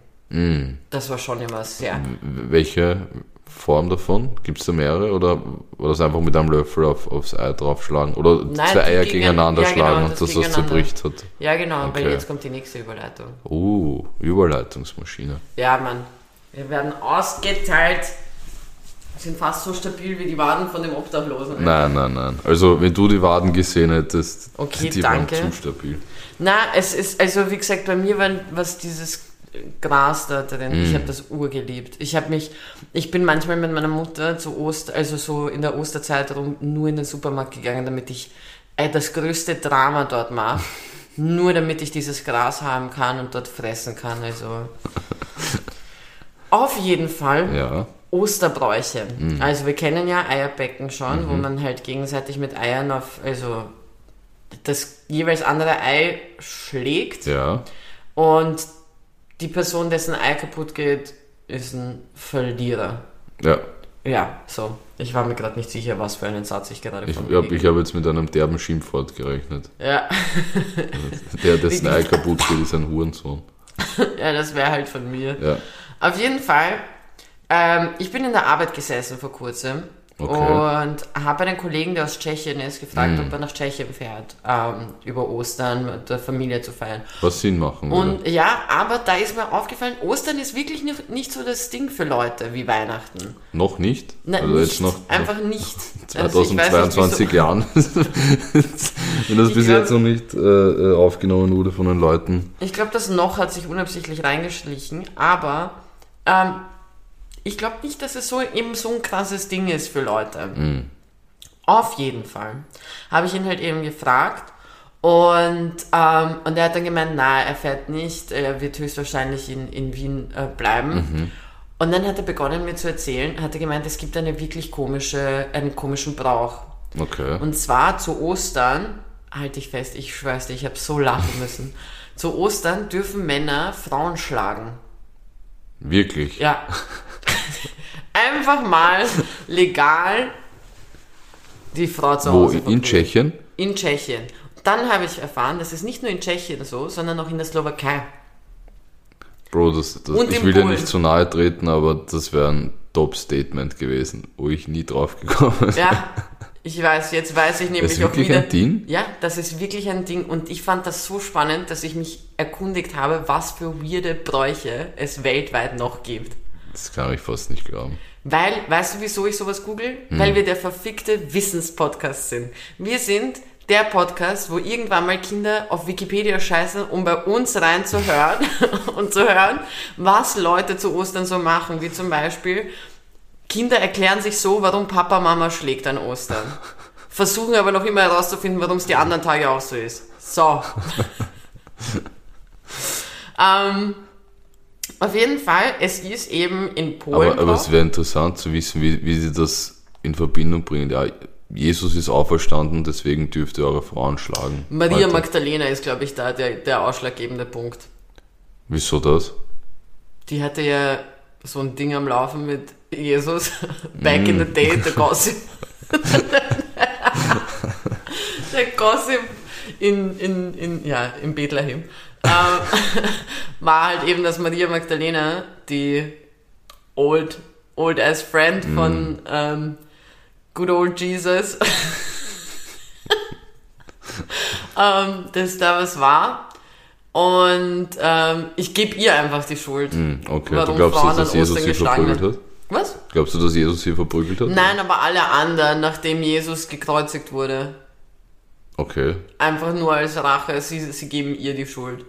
Das war schon immer sehr. Welche Form davon? Gibt es da mehrere oder war das einfach mit einem Löffel auf, aufs Ei draufschlagen? Oder Nein, zwei Eier gegen- gegeneinander ja, genau, schlagen das und dass das gegeneinander. zerbricht hat? Ja, genau, weil Okay. jetzt kommt die nächste Überleitung. Uh, Überleitungsmaschine. Ja, Mann. Wir werden ausgeteilt. Sind fast so stabil wie die Waden von dem Obdachlosen. Nein, nein, nein. Also, wenn du die Waden gesehen hättest, Okay, die danke. waren zu stabil. Na, es ist, also wie gesagt, bei mir war, was dieses Gras da drin. Ich habe das urgeliebt. Ich habe mich, ich bin manchmal mit meiner Mutter zu Oster, also so in der Osterzeit rum, nur in den Supermarkt gegangen, damit ich äh, das größte Drama dort mache. nur damit ich dieses Gras haben kann und dort fressen kann. Also auf jeden Fall Ja. Osterbräuche. Also wir kennen ja Eierbecken schon, wo man halt gegenseitig mit Eiern auf, also das jeweils andere Ei schlägt Ja. und die Person, dessen Ei kaputt geht, ist ein Verlierer. Ja. Ja, so. Ich war mir gerade nicht sicher, was für einen Satz ich gerade Ich glaube, ich habe jetzt mit einem derben Schimpfwort gerechnet. Ja, Der, dessen Ei kaputt geht, ist ein Hurensohn. ja, das wäre halt von mir. Ja. Auf jeden Fall, ähm, ich bin in der Arbeit gesessen vor kurzem Okay. und habe einen Kollegen, der aus Tschechien ist, gefragt, ob er nach Tschechien fährt, ähm, über Ostern mit der Familie zu feiern. Was Sinn machen. Und ja, aber da ist mir aufgefallen, Ostern ist wirklich nicht, nicht so das Ding für Leute wie Weihnachten. Noch nicht? Nein, also nicht, jetzt noch, einfach nicht. noch Also ich weiß nicht, 2022 wieso- Jahren. Wenn das Ich bis glaub- jetzt noch nicht äh, äh, aufgenommen wurde von den Leuten. Ich glaube, das noch hat sich unabsichtlich reingeschlichen, aber ähm, ich glaube nicht, dass es so eben so ein krasses Ding ist für Leute. Auf jeden Fall. Habe ich ihn halt eben gefragt und, ähm, und er hat dann gemeint, na, er fährt nicht, er wird höchstwahrscheinlich in, in Wien äh, bleiben. Und dann hat er begonnen mir zu erzählen, hat er gemeint, es gibt eine wirklich komische, einen komischen Brauch. Okay. Und zwar zu Ostern, halte ich fest, ich schwör's dir, ich habe so lachen müssen. Zu Ostern dürfen Männer Frauen schlagen. Wirklich? Ja. Einfach mal legal die Frau zu Wo? Hause In verprügeln. Tschechien? In Tschechien. Dann habe ich erfahren, dass es nicht nur in Tschechien so, sondern auch in der Slowakei. Bro, das, das, ich will dir Polen. nicht zu nahe treten, aber das wäre ein Top-Statement gewesen, wo ich nie drauf gekommen wäre. Ja, ich weiß, jetzt weiß ich nämlich ist auch wirklich wieder. ein Ding? Ja, das ist wirklich ein Ding und ich fand das so spannend, dass ich mich erkundigt habe, was für weirde Bräuche es weltweit noch gibt. Das kann ich fast nicht glauben. Weil, weißt du, wieso ich sowas google? Weil wir der verfickte Wissenspodcast sind. Wir sind der Podcast, wo irgendwann mal Kinder auf Wikipedia scheißen, um bei uns reinzuhören und zu hören, was Leute zu Ostern so machen. Wie zum Beispiel, Kinder erklären sich so, warum Papa Mama schlägt an Ostern. Versuchen aber noch immer herauszufinden, warum es die anderen Tage auch so ist. So. ähm, auf jeden Fall, es ist eben in Polen. Aber, aber es wäre interessant zu wissen, wie, wie sie das in Verbindung bringen. Ja, Jesus ist auferstanden, deswegen dürft ihr eure Frauen schlagen. Maria Alter, Magdalena ist, glaube ich, da der, der ausschlaggebende Punkt. Wieso das? Die hatte ja so ein Ding am Laufen mit Jesus. Back in the day, der Gossip. der Gossip in, in, in, ja, in Bethlehem. Ähm, war halt eben, dass Maria Magdalena, die old, old ass friend von ähm, Good Old Jesus, ähm, dass da was war. Und ähm, ich gebe ihr einfach die Schuld. Hm, okay, Warum du glaubst, Frauen dass an Jesus sie verprügelt hat? Was? Glaubst du, dass Jesus sie verprügelt hat? Nein, aber alle anderen, nachdem Jesus gekreuzigt wurde. Okay. Einfach nur als Rache, sie, sie geben ihr die Schuld.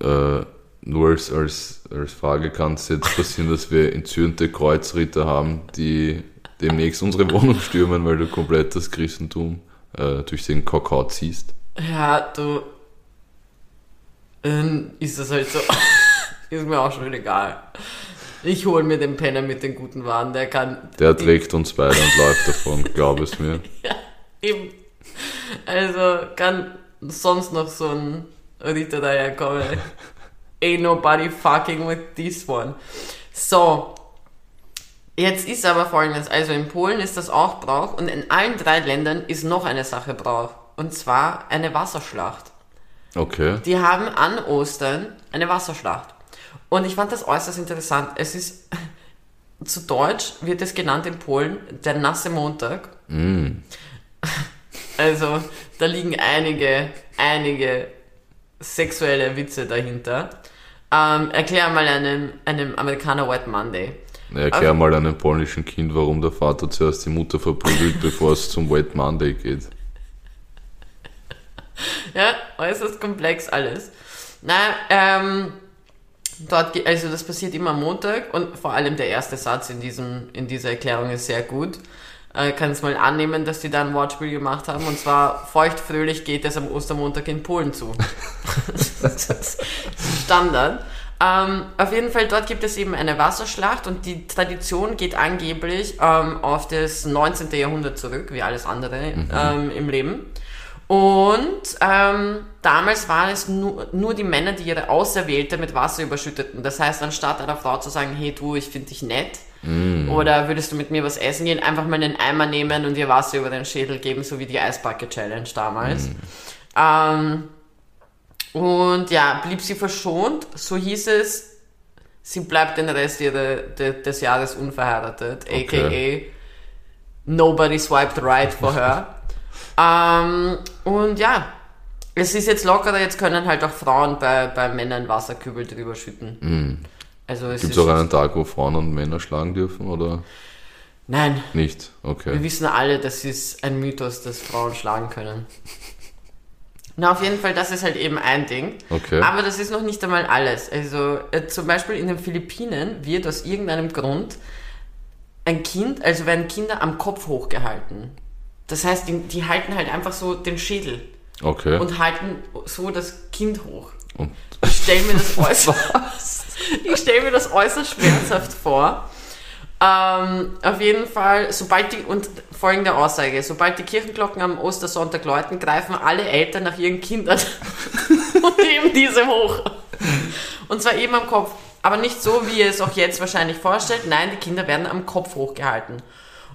Äh, nur als, als, als Frage kann es jetzt passieren, dass wir entzürnte Kreuzritter haben, die demnächst unsere Wohnung stürmen, weil du komplett das Christentum äh, durch den Kakao ziehst. Ja, du. Ähm, ist das halt so. ist mir auch schon egal. Ich hol mir den Penner mit den guten Waren, der kann. Der trägt uns beide und läuft davon, glaub es mir. Eben. Also kann sonst noch so ein Ritter daherkommen. Ain't nobody fucking with this one. So. Jetzt ist aber folgendes, also in Polen ist das auch Brauch und in allen drei Ländern ist noch eine Sache Brauch. Und zwar eine Wasserschlacht. Okay. Die haben an Ostern eine Wasserschlacht. Und ich fand das äußerst interessant. Es ist, zu Deutsch wird es genannt in Polen der nasse Montag. Also, da liegen einige, einige sexuelle Witze dahinter. Ähm, erklär mal einem, einem Amerikaner Wet Monday. Na, Erklär mal einem polnischen Kind, warum der Vater zuerst die Mutter verprügelt, bevor es zum Wet Monday geht. Ja, äußerst komplex alles. Na, ähm, Dort, also das passiert immer am Montag und vor allem der erste Satz in, diesem, in dieser Erklärung ist sehr gut. Äh, kannst mal annehmen, dass die da ein Wortspiel gemacht haben und zwar feuchtfröhlich geht es am Ostermontag in Polen zu. das ist Standard. Ähm, auf jeden Fall, dort gibt es eben eine Wasserschlacht und die Tradition geht angeblich ähm, auf das 19. Jahrhundert zurück, wie alles andere ähm, im Leben. Und ähm, damals waren es nur, nur die Männer, die ihre Auserwählte mit Wasser überschütteten. Das heißt, anstatt einer Frau zu sagen, hey du, ich finde dich nett, oder würdest du mit mir was essen gehen, einfach mal einen Eimer nehmen und ihr Wasser über den Schädel geben, so wie die Eisbucket Challenge damals. Ähm, und ja, blieb sie verschont, so hieß es, sie bleibt den Rest ihre, de, des Jahres unverheiratet, Okay. aka nobody swiped right for her. ähm, und ja, es ist jetzt lockerer, jetzt können halt auch Frauen bei, bei Männern Wasserkübel drüber schütten. Also Gibt es auch einen Tag, wo Frauen und Männer schlagen dürfen oder Nein, nicht? wir Okay. wissen alle, das ist ein Mythos, dass Frauen schlagen können. Na, auf jeden Fall, das ist halt eben ein Ding. Okay. Aber das ist noch nicht einmal alles. Also äh, zum Beispiel in den Philippinen wird aus irgendeinem Grund ein Kind, also werden Kinder am Kopf hochgehalten. Das heißt, die, die halten halt einfach so den Schädel Okay. und halten so das Kind hoch. Und Ich stelle mir das äußerst, ich stelle mir das äußerst schmerzhaft vor. Ähm, auf jeden Fall, sobald die, und folgende Aussage, sobald die Kirchenglocken am Ostersonntag läuten, greifen alle Eltern nach ihren Kindern und heben diese hoch. Und zwar eben am Kopf. Aber nicht so, wie ihr es auch jetzt wahrscheinlich vorstellt. Nein, die Kinder werden am Kopf hochgehalten.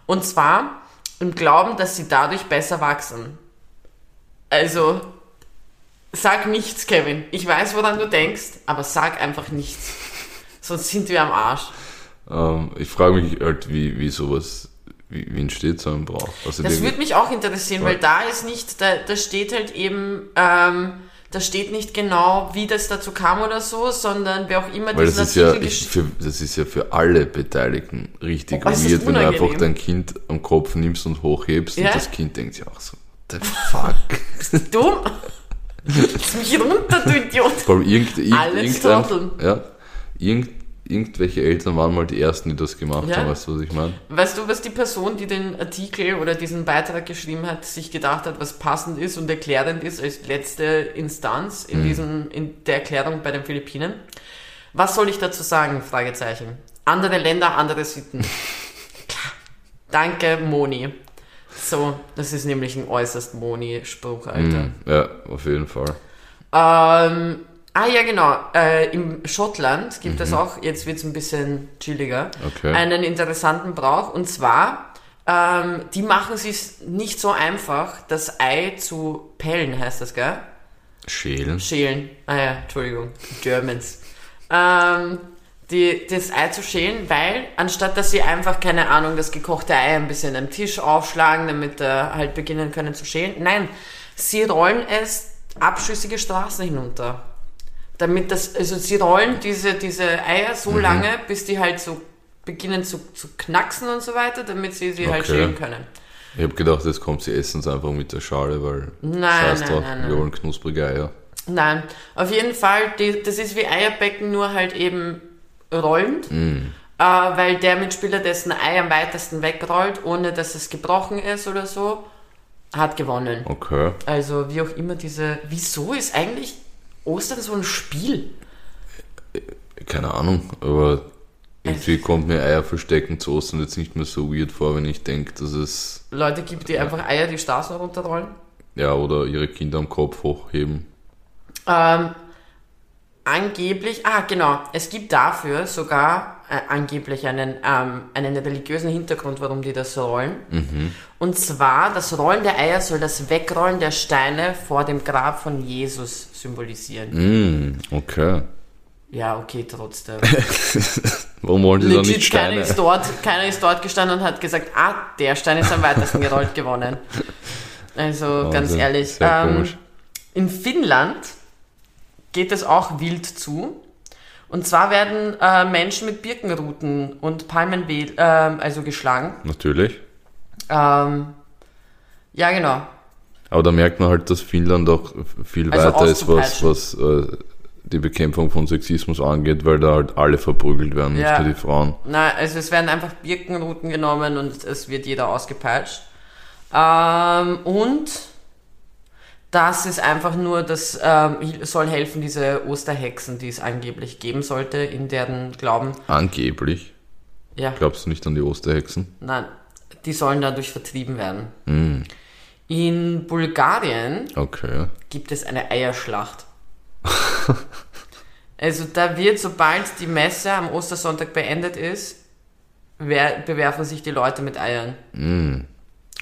Und zwar im Glauben, dass sie dadurch besser wachsen. Also, sag nichts, Kevin. Ich weiß, woran du denkst, aber sag einfach nichts. Sonst sind wir am Arsch. ähm, ich frage mich halt, wie, wie sowas, wie, wie entsteht so ein Brauch? Also Das würde mich auch interessieren, weil da ist nicht, da, da steht halt eben, ähm, da steht nicht genau, wie das dazu kam oder so, sondern wer auch immer Weil das ist ja, ich, für, das ist ja für alle Beteiligten richtig Oh, weird, wenn du einfach dein Kind am Kopf nimmst und hochhebst Ja. und das Kind denkt sich auch so, the fuck? dumm. Lass mich runter, du Idiot. Vor allem irgend, irgend, irgendein, ja, irgend, irgendwelche Eltern waren mal die Ersten, die das gemacht Ja. haben, weißt du, was ich meine? Weißt du, was die Person, die den Artikel oder diesen Beitrag geschrieben hat, sich gedacht hat, was passend ist und erklärend ist als letzte Instanz in, diesem, in der Erklärung bei den Philippinen? Was soll ich dazu sagen? Fragezeichen. Andere Länder, andere Sitten. Danke, Moni. So, das ist nämlich ein äußerst Moni-Spruch, Alter. Mhm, ja, auf jeden Fall. Ähm, ah ja, genau. Äh, Im Schottland gibt es auch, jetzt wird es ein bisschen chilliger, Okay. einen interessanten Brauch. Und zwar, ähm, die machen es nicht so einfach, das Ei zu pellen, heißt das, gell? Schälen. Schälen. Ah ja, Entschuldigung. Germans. Ähm, die, das Ei zu schälen, weil anstatt dass sie einfach, keine Ahnung, das gekochte Ei ein bisschen am Tisch aufschlagen, damit äh, halt beginnen können zu schälen, nein, sie rollen es abschüssige Straßen hinunter. Damit das, also sie rollen diese, diese Eier so lange, bis die halt so beginnen zu, zu knacksen und so weiter, damit sie sie halt Okay. schälen können. Ich habe gedacht, jetzt kommt sie essen es einfach mit der Schale, weil Nein, scheiß nein, drauf, nein, wir nein. wollen knusprige Eier. Nein, auf jeden Fall, die, das ist wie Eierbecken, nur halt eben rollend, Mm. äh, weil der Mitspieler, dessen Ei am weitesten wegrollt, ohne dass es gebrochen ist oder so, hat gewonnen. Okay. Also wie auch immer diese, wieso ist eigentlich Ostern so ein Spiel? Keine Ahnung, aber irgendwie kommt mir Eier verstecken zu Ostern jetzt nicht mehr so weird vor, wenn ich denke, dass es, Leute gibt, die einfach Eier die Straßen runterrollen? ja, oder ihre Kinder am Kopf hochheben. Ähm, angeblich, ah genau, es gibt dafür sogar äh, angeblich einen, ähm, einen religiösen Hintergrund, warum die das rollen. Und zwar, das Rollen der Eier soll das Wegrollen der Steine vor dem Grab von Jesus symbolisieren. Mm, okay. Ja, okay, trotzdem. Warum wollen die da nicht Legit, keiner Steine? ist, dort, keiner ist dort gestanden und hat gesagt, ah, der Stein ist am weitesten gerollt gewonnen. Also, ganz Wahnsinn, ehrlich. Sehr ähm. In Finnland geht es auch wild zu. Und zwar werden äh, Menschen mit Birkenruten und Palmenwedel, ähm, also geschlagen. Natürlich. Ähm, ja, genau. Aber da merkt man halt, dass Finnland auch viel Also weiter ist, was, was äh, die Bekämpfung von Sexismus angeht, weil da halt alle verprügelt werden, Ja. nicht nur die Frauen. Na, also es werden einfach Birkenruten genommen und es wird jeder ausgepeitscht. Ähm, und das ist einfach nur, das ähm, soll helfen, diese Osterhexen, die es angeblich geben sollte, in deren Glauben. Angeblich. Ja, Glaubst du nicht an die Osterhexen? nein, die sollen dadurch vertrieben werden. Hm, In Bulgarien okay. gibt es eine Eierschlacht. also da wird, sobald die Messe am Ostersonntag beendet ist, wer, bewerfen sich die Leute mit Eiern.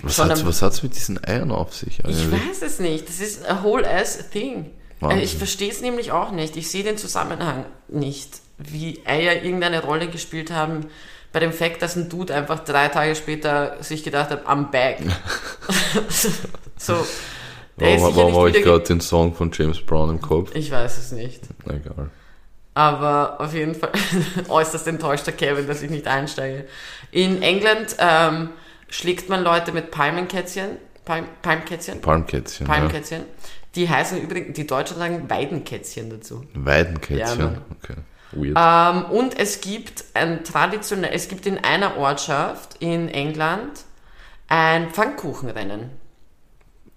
Was hat's, am- was hat's mit diesen Eiern auf sich Ich eigentlich? weiß es nicht. Das ist a whole ass thing. Wahnsinn. Äh, Ich verstehe es nämlich auch nicht. Ich sehe den Zusammenhang nicht, wie Eier irgendeine Rolle gespielt haben bei dem Fakt, dass ein Dude einfach drei Tage später sich gedacht hat, I'm back. so. Der Warum, warum habe ich gerade den Song von James Brown im Kopf? Ich weiß es nicht. Egal. Aber auf jeden Fall äußerst enttäuschter Kevin, dass ich nicht einsteige. In England ähm, schlägt man Leute mit Palmenkätzchen. Palm, Palmkätzchen? Palmkätzchen. Ja. Palmkätzchen. Die heißen übrigens, die Deutschen sagen Weidenkätzchen dazu. Weidenkätzchen. Ja, okay. Weird. Ähm, und es gibt ein traditionell, es gibt in einer Ortschaft in England ein Pfannkuchenrennen.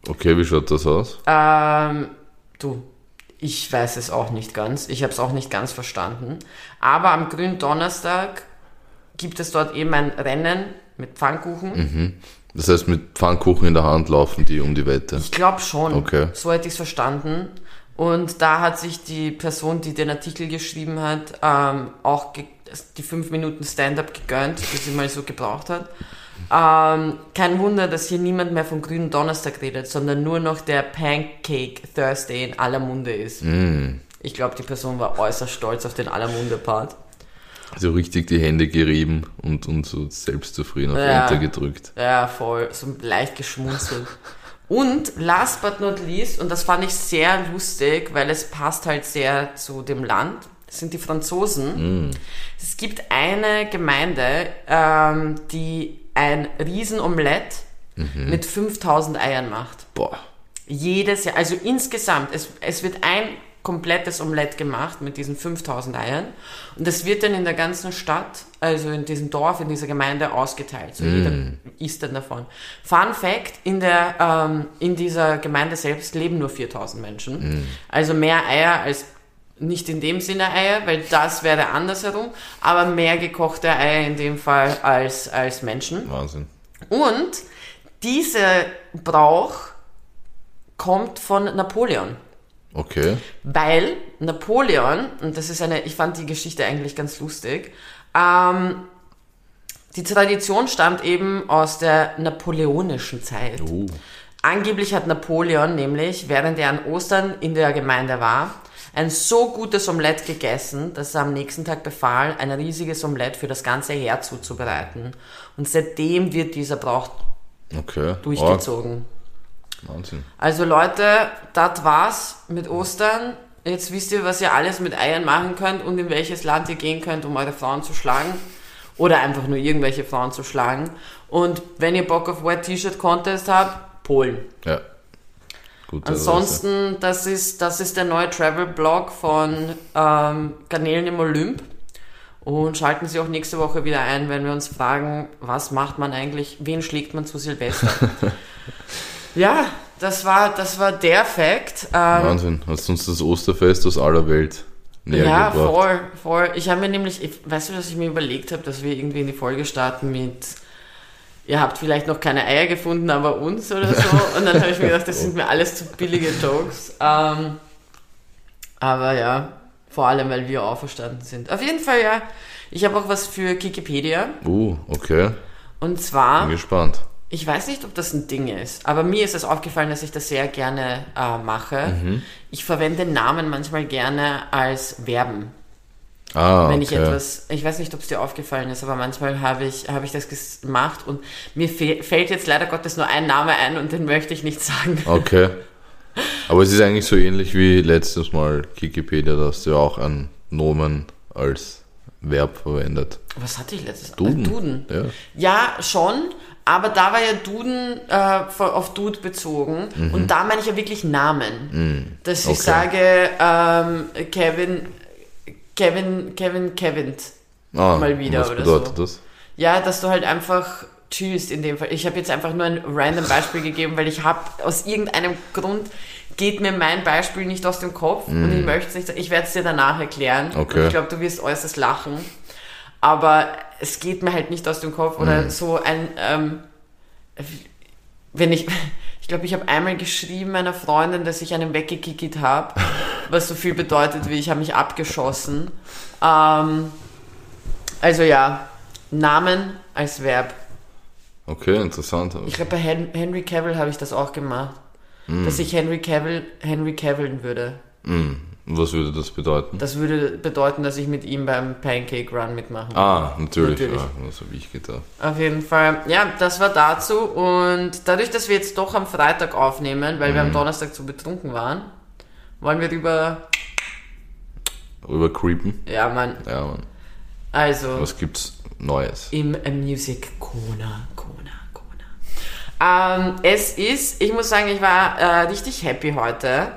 Okay, wie schaut das aus? Ähm, du, ich weiß es auch nicht ganz. Ich habe es auch nicht ganz verstanden. Aber am grünen Donnerstag gibt es dort eben ein Rennen mit Pfannkuchen. Das heißt, mit Pfannkuchen in der Hand laufen die um die Wette. Ich glaube schon. Okay. So hätte ich es verstanden. Und da hat sich die Person, die den Artikel geschrieben hat, ähm, auch die fünf Minuten Stand-up gegönnt, die sie mal so gebraucht hat. Ähm, kein Wunder, dass hier niemand mehr vom grünen Donnerstag redet, sondern nur noch der Pancake Thursday in aller Munde ist. Ich glaube, die Person war äußerst stolz auf den aller Munde-Part. So richtig die Hände gerieben und, und so selbstzufrieden auf Ja. Enter gedrückt. Ja, voll. So leicht geschmunzelt. Und last but not least, und das fand ich sehr lustig, weil es passt halt sehr zu dem Land, sind die Franzosen. Es gibt eine Gemeinde, ähm, die ein Riesenomelett mit 5000 Eiern macht. Boah. Jedes Jahr, also insgesamt, es, es wird ein komplettes Omelett gemacht mit diesen 5000 Eiern und das wird dann in der ganzen Stadt, also in diesem Dorf, in dieser Gemeinde ausgeteilt. So jeder isst dann davon. Fun Fact, in, der, ähm, in dieser Gemeinde selbst leben nur 4000 Menschen. Also mehr Eier als, nicht in dem Sinne Eier, weil das wäre andersherum, aber mehr gekochte Eier in dem Fall als, als Menschen. Wahnsinn. Und dieser Brauch kommt von Napoleon. Okay. Weil Napoleon, und das ist eine, ich fand die Geschichte eigentlich ganz lustig, ähm, die Tradition stammt eben aus der napoleonischen Zeit. Uh. Angeblich hat Napoleon nämlich, während er an Ostern in der Gemeinde war, ein so gutes Omelett gegessen, dass er am nächsten Tag befahl, ein riesiges Omelett für das ganze Heer zuzubereiten. Und seitdem wird dieser Brauch Okay. durchgezogen. Oh, Wahnsinn. Also Leute, das war's mit Ostern. Jetzt wisst ihr, was ihr alles mit Eiern machen könnt und in welches Land ihr gehen könnt, um eure Frauen zu schlagen. Oder einfach nur irgendwelche Frauen zu schlagen. Und wenn ihr Bock auf White T-Shirt Contest habt, Polen. Ja. Gut. Ansonsten, das ist, das ist der neue Travel-Blog von ähm, Garnelen im Olymp. Und schalten Sie auch nächste Woche wieder ein, wenn wir uns fragen, was macht man eigentlich, wen schlägt man zu Silvester? ja, das war, das war der Fakt. Ähm, Wahnsinn. Hast uns das Osterfest aus aller Welt näher ja, gebracht. voll, voll. Ich habe mir nämlich, ich, weißt du, was ich mir überlegt habe, dass wir irgendwie in die Folge starten mit, ihr habt vielleicht noch keine Eier gefunden, aber uns oder so. Und dann habe ich mir gedacht, das sind mir alles zu billige Jokes. Ähm, aber ja, vor allem, weil wir auferstanden sind. Auf jeden Fall, ja. Ich habe auch was für Wikipedia. Uh, okay. Und zwar, Bin gespannt. Ich weiß nicht, ob das ein Ding ist, aber mir ist es aufgefallen, dass ich das sehr gerne äh, mache. Ich verwende Namen manchmal gerne als Verben. Ah, wenn ich okay. etwas, ich weiß nicht, ob es dir aufgefallen ist, aber manchmal habe ich, habe ich das gemacht und mir fällt jetzt leider Gottes nur ein Name ein und den möchte ich nicht sagen. Okay. Aber es ist eigentlich so ähnlich wie letztes Mal Wikipedia, da hast du auch einen Nomen als Verb verwendet. Was hatte ich letztes Duden. Duden. Ja. Ja, schon, Aber da war ja Duden äh, auf Dude bezogen und da meine ich ja wirklich Namen. Dass ich Okay. sage, ähm, Kevin, Kevin, Kevin, Kevin. Ah, Mal wieder Was oder bedeutet so. das? Ja, dass du halt einfach chillst in dem Fall. Ich habe jetzt einfach nur ein random Beispiel gegeben, weil ich habe aus irgendeinem Grund geht mir mein Beispiel nicht aus dem Kopf und ich möchte es nicht. Ich werde es dir danach erklären. Okay. Und ich glaube, du wirst äußerst lachen. Aber es geht mir halt nicht aus dem Kopf oder so ein ähm, wenn ich, ich glaube, ich habe einmal geschrieben meiner Freundin, dass ich einen weggekickt habe, was so viel bedeutet wie ich habe mich abgeschossen. Ähm, also ja, Namen als Verb. Okay, interessant. Ich glaube, bei Hen Henry Cavill habe ich das auch gemacht. Dass ich Henry Cavill Henry Cavillen würde. Hm. Was würde das bedeuten? Das würde bedeuten, dass ich mit ihm beim Pancake Run mitmachen ah, natürlich. Natürlich. Ah, das habe ich gedacht. Auf jeden Fall. Ja, das war dazu. Und dadurch, dass wir jetzt doch am Freitag aufnehmen, weil wir am Donnerstag zu betrunken waren, wollen wir über. Rüber creepen? Ja, Mann. Ja, Mann. Also, Was gibt's Neues? im Music Corner. Corner, Corner. Ähm, es ist, ich muss sagen, ich war äh, richtig happy heute,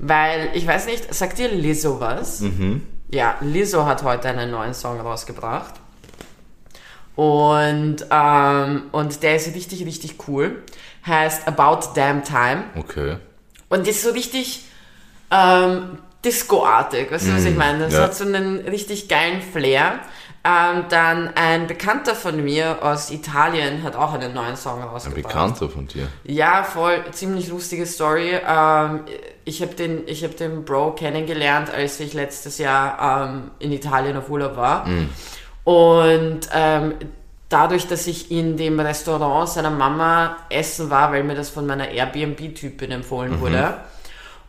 weil, ich weiß nicht, sagt dir Lizzo was? Ja, Lizzo hat heute einen neuen Song rausgebracht. Und, ähm, und der ist richtig, richtig cool. Heißt About Damn Time. Okay. Und ist so richtig ähm, Disco-artig, weißt du, was ich meine? Das ja. hat so einen richtig geilen Flair. Ähm, dann ein Bekannter von mir aus Italien hat auch einen neuen Song Ein rausgebracht. Bekannter von dir. Ja, voll, ziemlich lustige Story. Ähm, ich habe den, ich hab den Bro kennengelernt, als ich letztes Jahr ähm, in Italien auf Urlaub war. Und ähm, dadurch, dass ich in dem Restaurant seiner Mama essen war, weil mir das von meiner Airbnb-Typin empfohlen wurde.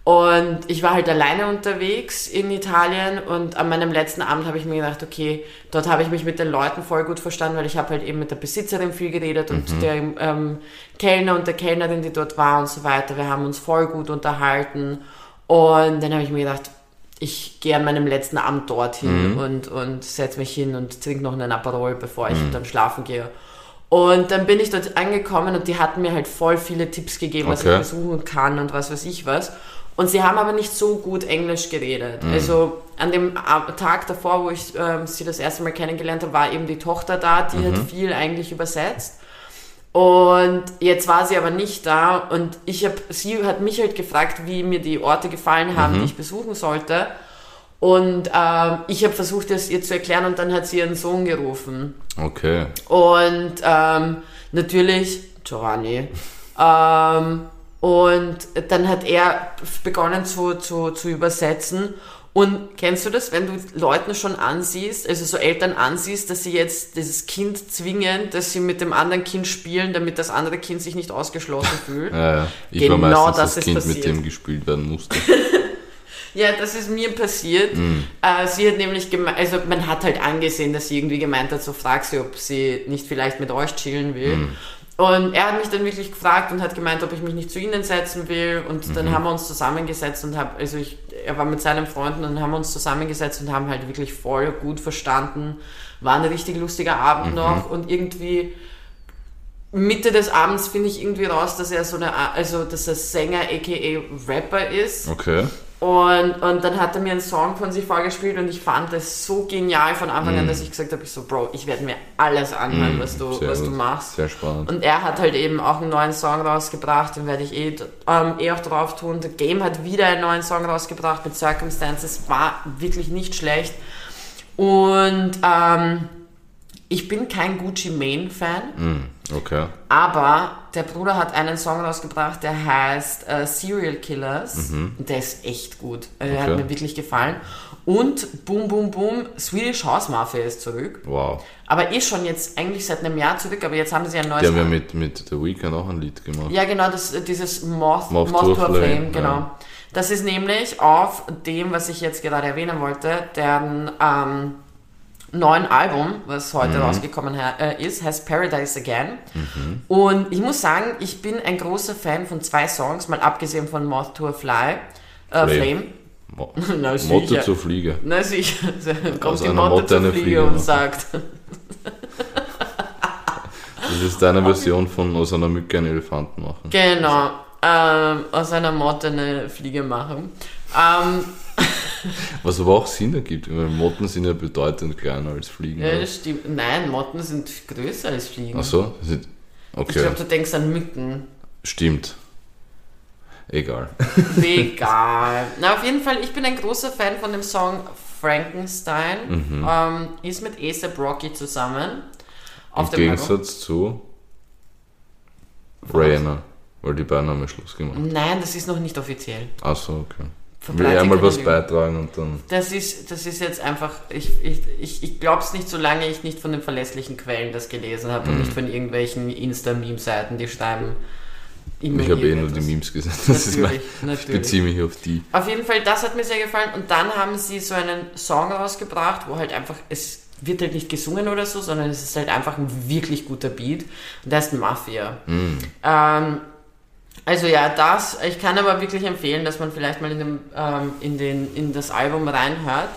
Und ich war halt alleine unterwegs in Italien und an meinem letzten Abend habe ich mir gedacht, okay, dort habe ich mich mit den Leuten voll gut verstanden, weil ich habe halt eben mit der Besitzerin viel geredet und der ähm, Kellner und der Kellnerin, die dort war und so weiter. Wir haben uns voll gut unterhalten und dann habe ich mir gedacht, ich gehe an meinem letzten Abend dorthin und, und setze mich hin und trinke noch einen Aperol, bevor ich dann schlafen gehe. Und dann bin ich dort angekommen und die hatten mir halt voll viele Tipps gegeben, was Okay. ich besuchen kann und was weiß ich was. Und sie haben aber nicht so gut Englisch geredet. Also an dem Ab- Tag davor, wo ich ähm, sie das erste Mal kennengelernt habe, war eben die Tochter da, die hat viel eigentlich übersetzt. Und jetzt war sie aber nicht da und ich hab, sie hat mich halt gefragt, wie mir die Orte gefallen haben, die ich besuchen sollte. Und ähm, ich habe versucht, es ihr zu erklären und dann hat sie ihren Sohn gerufen. Okay. Und ähm, natürlich Giovanni. Ähm, und dann hat er begonnen zu, zu, zu übersetzen. Und kennst du das, wenn du Leuten schon ansiehst, also so Eltern ansiehst, dass sie jetzt dieses Kind zwingen, dass sie mit dem anderen Kind spielen, damit das andere Kind sich nicht ausgeschlossen fühlt? Ja, ja. Ich Genau war meistens das das, ist Kind, passiert. mit dem gespielt werden musste. Ja, das ist mir passiert. Äh, sie hat nämlich gemeint, also man hat halt angesehen, dass sie irgendwie gemeint hat, so frag sie, ob sie nicht vielleicht mit euch chillen will. Und er hat mich dann wirklich gefragt und hat gemeint, ob ich mich nicht zu ihnen setzen will. Und dann haben wir uns zusammengesetzt und hab, also ich, er war mit seinen Freunden und haben uns zusammengesetzt und haben halt wirklich voll gut verstanden. War ein richtig lustiger Abend noch und irgendwie Mitte des Abends finde ich irgendwie raus, dass er so eine, also dass er Sänger aka Rapper ist. Okay. Und, und dann hat er mir einen Song von sich vorgespielt und ich fand das so genial von Anfang an, dass ich gesagt habe, ich so, Bro, ich werde mir alles anhören, was du, was du machst. Sehr spannend. Und er hat halt eben auch einen neuen Song rausgebracht, den werde ich eh, ähm, eh auch drauf tun. The Game hat wieder einen neuen Song rausgebracht mit Circumstances, war wirklich nicht schlecht. Und ähm, ich bin kein Gucci Mane-Fan. Hm, Okay. Aber der Bruder hat einen Song rausgebracht, der heißt äh, Serial Killers. Und der ist echt gut. Also Der hat Mhm. Okay. mir wirklich gefallen. Und Boom Boom Boom, Swedish House Mafia ist zurück. Wow. Aber eh schon jetzt eigentlich seit einem Jahr zurück, aber jetzt haben sie ein neues. Die haben ja mit, mit The Weeknd auch ein Lied gemacht. Ja, genau, das, dieses Moth, Moth Moth, to Flame, Flame, genau. ja. Das ist nämlich auf dem, was ich jetzt gerade erwähnen wollte, deren ähm, neuen Album, was heute Mhm. rausgekommen äh, ist, heißt Paradise Again. Und ich muss sagen, ich bin ein großer Fan von zwei Songs, mal abgesehen von Moth to a Fly, äh, Flame. Flame. Mo- Na, Motte zur Fliege. Na sicher, kommt Aus die einer Motte Motte zur Fliege Fliege und sagt, Das ist deine Version von aus einer Mücke einen Elefanten machen. Genau. Ähm, aus einer Motte eine Fliege machen. Ähm, Was aber auch Sinn ergibt, weil Motten sind ja bedeutend kleiner als Fliegen. ja, das stimmt. Nein, Motten sind größer als Fliegen. Ach so? Ist- Ich Okay, glaube, du denkst an Mücken. stimmt. Egal. Egal. Na, auf jeden Fall, ich bin ein großer Fan von dem Song Frankenstein. Mhm. Ähm, ist mit A$AP Rocky zusammen. Auf Im dem Album. Gegensatz zu Rihanna, weil die beiden haben Schluss gemacht. Nein, das ist noch nicht offiziell. Ach so, okay. Will einmal keine was beitragen und dann. Das ist, das ist jetzt einfach, ich, ich, ich, ich glaube es nicht, solange ich nicht von den verlässlichen Quellen das gelesen habe und Mhm. nicht von irgendwelchen Insta-Meme-Seiten, die schreiben. immer Ich habe eh nur die Memes gesehen. Das ist mein, Natürlich, ich natürlich. beziehe mich auf die. Auf jeden Fall, das hat mir sehr gefallen. Und dann haben sie so einen Song rausgebracht, wo halt einfach, es wird halt nicht gesungen oder so, sondern es ist halt einfach ein wirklich guter Beat. Und der heißt Mafia. Ähm, also ja, das, ich kann aber wirklich empfehlen, dass man vielleicht mal in, dem, ähm, in, den, in das Album reinhört.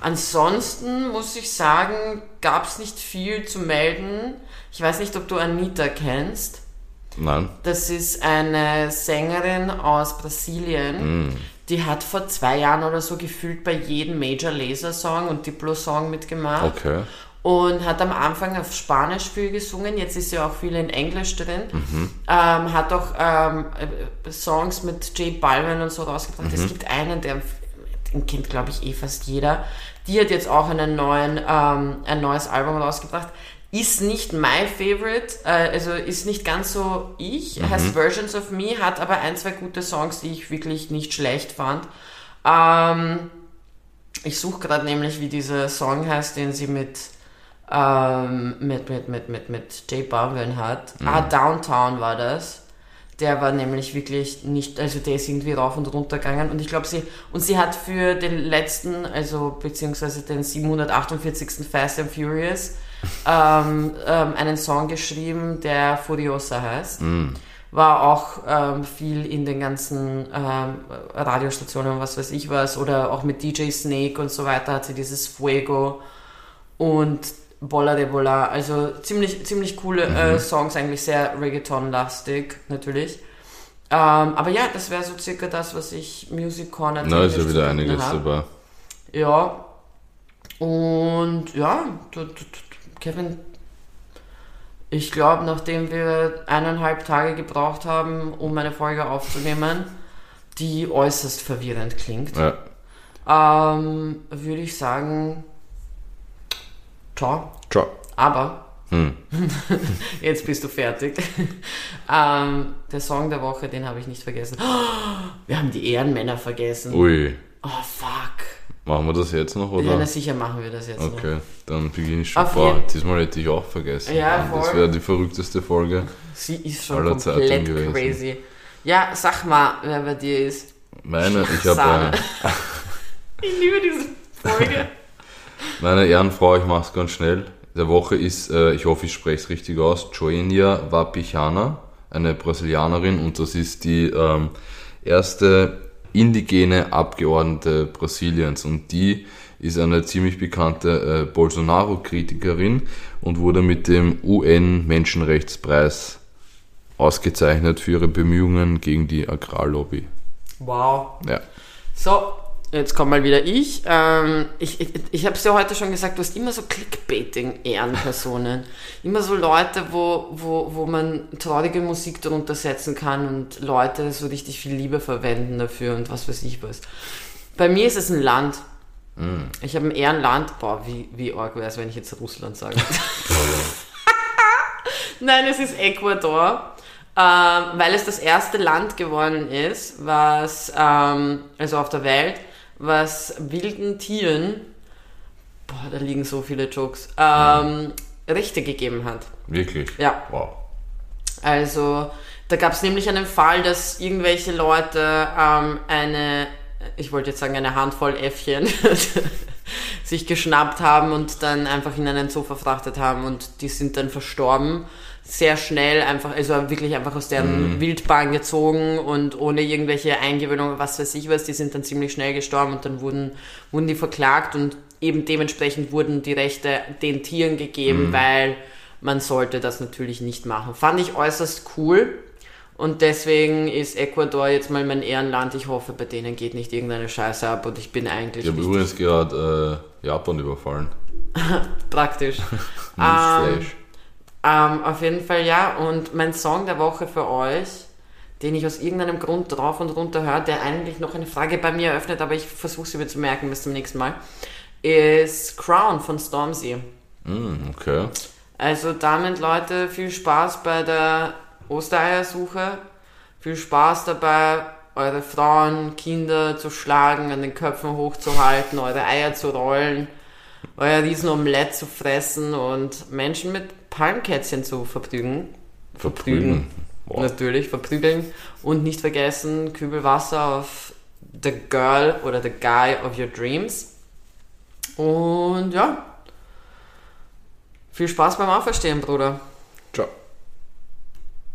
Ansonsten muss ich sagen, gab es nicht viel zu melden. Ich weiß nicht, ob du Anita kennst. Nein. Das ist eine Sängerin aus Brasilien. Mm. Die hat vor zwei Jahren oder so gefühlt bei jedem Major Laser Song und Diplo-Song mitgemacht. Okay. Und hat am Anfang auf Spanisch viel gesungen, jetzt ist sie auch viel in Englisch drin. Mhm. Ähm, hat auch ähm, äh, Songs mit J Balvin und so rausgebracht. Mhm. Es gibt einen, der, den kennt glaube ich eh fast jeder. Die hat jetzt auch einen neuen, ähm, ein neues Album rausgebracht. Ist nicht my favorite, äh, also ist nicht ganz so ich, Mhm. heißt Versions of Me, hat aber ein, zwei gute Songs, die ich wirklich nicht schlecht fand. Ähm, ich suche gerade nämlich, wie dieser Song heißt, den sie mit, ähm, mit, mit, mit, mit, mit J Balvin hat. Ah, Downtown war das. Der war nämlich wirklich nicht, also der ist irgendwie rauf und runter gegangen und ich glaube sie, und sie hat für den letzten, also beziehungsweise den 748. Fast and Furious, ähm, ähm, einen Song geschrieben, der Furiosa heißt. War auch ähm, viel in den ganzen ähm, Radiostationen, was weiß ich was, oder auch mit DJ Snake und so weiter hat sie dieses Fuego und Bola de Bola. Also ziemlich, ziemlich coole äh, Songs, eigentlich sehr Reggaeton-lastig, natürlich. Ähm, aber ja, das wäre so circa das, was ich Music Corner Na, ist ja wieder einiges dabei. Ja. Und ja, Kevin, ich glaube, nachdem wir eineinhalb Tage gebraucht haben, um eine Folge aufzunehmen, die äußerst verwirrend klingt, Ja. ähm, würde ich sagen, ciao. Ciao. Aber, Hm. jetzt bist du fertig. ähm, der Song der Woche, den habe ich nicht vergessen. Wir haben die Ehrenmänner vergessen. Ui. Oh, fuck. Machen wir das jetzt noch, Ja, oder? na sicher machen wir das jetzt noch. Okay, dann beginne ich schon Auf vor. Diesmal hätte ich auch vergessen. Ja, Das voll. wäre die verrückteste Folge. Sie ist schon Aller Zeiten komplett gewesen. crazy. Ja, sag mal, wer bei dir ist. Meine, ich habe äh, Ich liebe diese Folge. Meine Ehrenfrau, ich mache es ganz schnell. Der Woche ist, äh, ich hoffe, ich spreche es richtig aus, Joenia Wapichana, eine Brasilianerin und das ist die ähm, erste indigene Abgeordnete Brasiliens und die ist eine ziemlich bekannte äh, Bolsonaro-Kritikerin und wurde mit dem UN-Menschenrechtspreis ausgezeichnet für ihre Bemühungen gegen die Agrarlobby. Wow. Ja. So, jetzt kommt mal wieder ich. Ähm, ich ich, ich habe es dir heute schon gesagt, du hast immer so Clickbaiting-Ehrenpersonen. immer so Leute, wo, wo, wo man traurige Musik darunter setzen kann und Leute so richtig viel Liebe verwenden dafür und was weiß ich was. Bei mir ist es ein Land. Ich habe ein Ehrenland. Boah, wie, wie arg wäre es, wenn ich jetzt Russland sage. Nein, es ist Ecuador, ähm, weil es das erste Land geworden ist, was, ähm, also auf der Welt, was wilden Tieren, boah, da liegen so viele Jokes, ähm, Rechte gegeben hat. Wirklich? Ja. Wow. Also, da gab es nämlich einen Fall, dass irgendwelche Leute ähm, eine, ich wollte jetzt sagen, eine Handvoll Äffchen sich geschnappt haben und dann einfach in einen Zoo verfrachtet haben und die sind dann verstorben. Sehr schnell, einfach, also wirklich einfach aus deren Wildbahn gezogen und ohne irgendwelche Eingewöhnung, was weiß ich was, die sind dann ziemlich schnell gestorben und dann wurden, wurden die verklagt und eben dementsprechend wurden die Rechte den Tieren gegeben, weil man sollte das natürlich nicht machen. Fand ich äußerst cool. Und deswegen ist Ecuador jetzt mal mein Ehrenland. Ich hoffe, bei denen geht nicht irgendeine Scheiße ab und ich bin eigentlich. Ich habe übrigens gerade äh, Japan überfallen. praktisch. ähm, ähm, auf jeden Fall ja. Und mein Song der Woche für euch, den ich aus irgendeinem Grund drauf und runter höre, der eigentlich noch eine Frage bei mir eröffnet, aber ich versuche sie mir zu merken bis zum nächsten Mal, ist Crown von Stormzy. Mm, okay. Also damit, Leute, viel Spaß bei der Ostereiersuche. Viel Spaß dabei, eure Frauen, Kinder zu schlagen, an den Köpfen hochzuhalten, eure Eier zu rollen, euer Riesenomelett zu fressen und Menschen mit Palmkätzchen zu verprügen. Verprügen. Wow. Natürlich, verprügeln. Und nicht vergessen, Kübel Wasser auf the girl oder the guy of your dreams. Und ja, viel Spaß beim Auferstehen, Bruder. Ciao.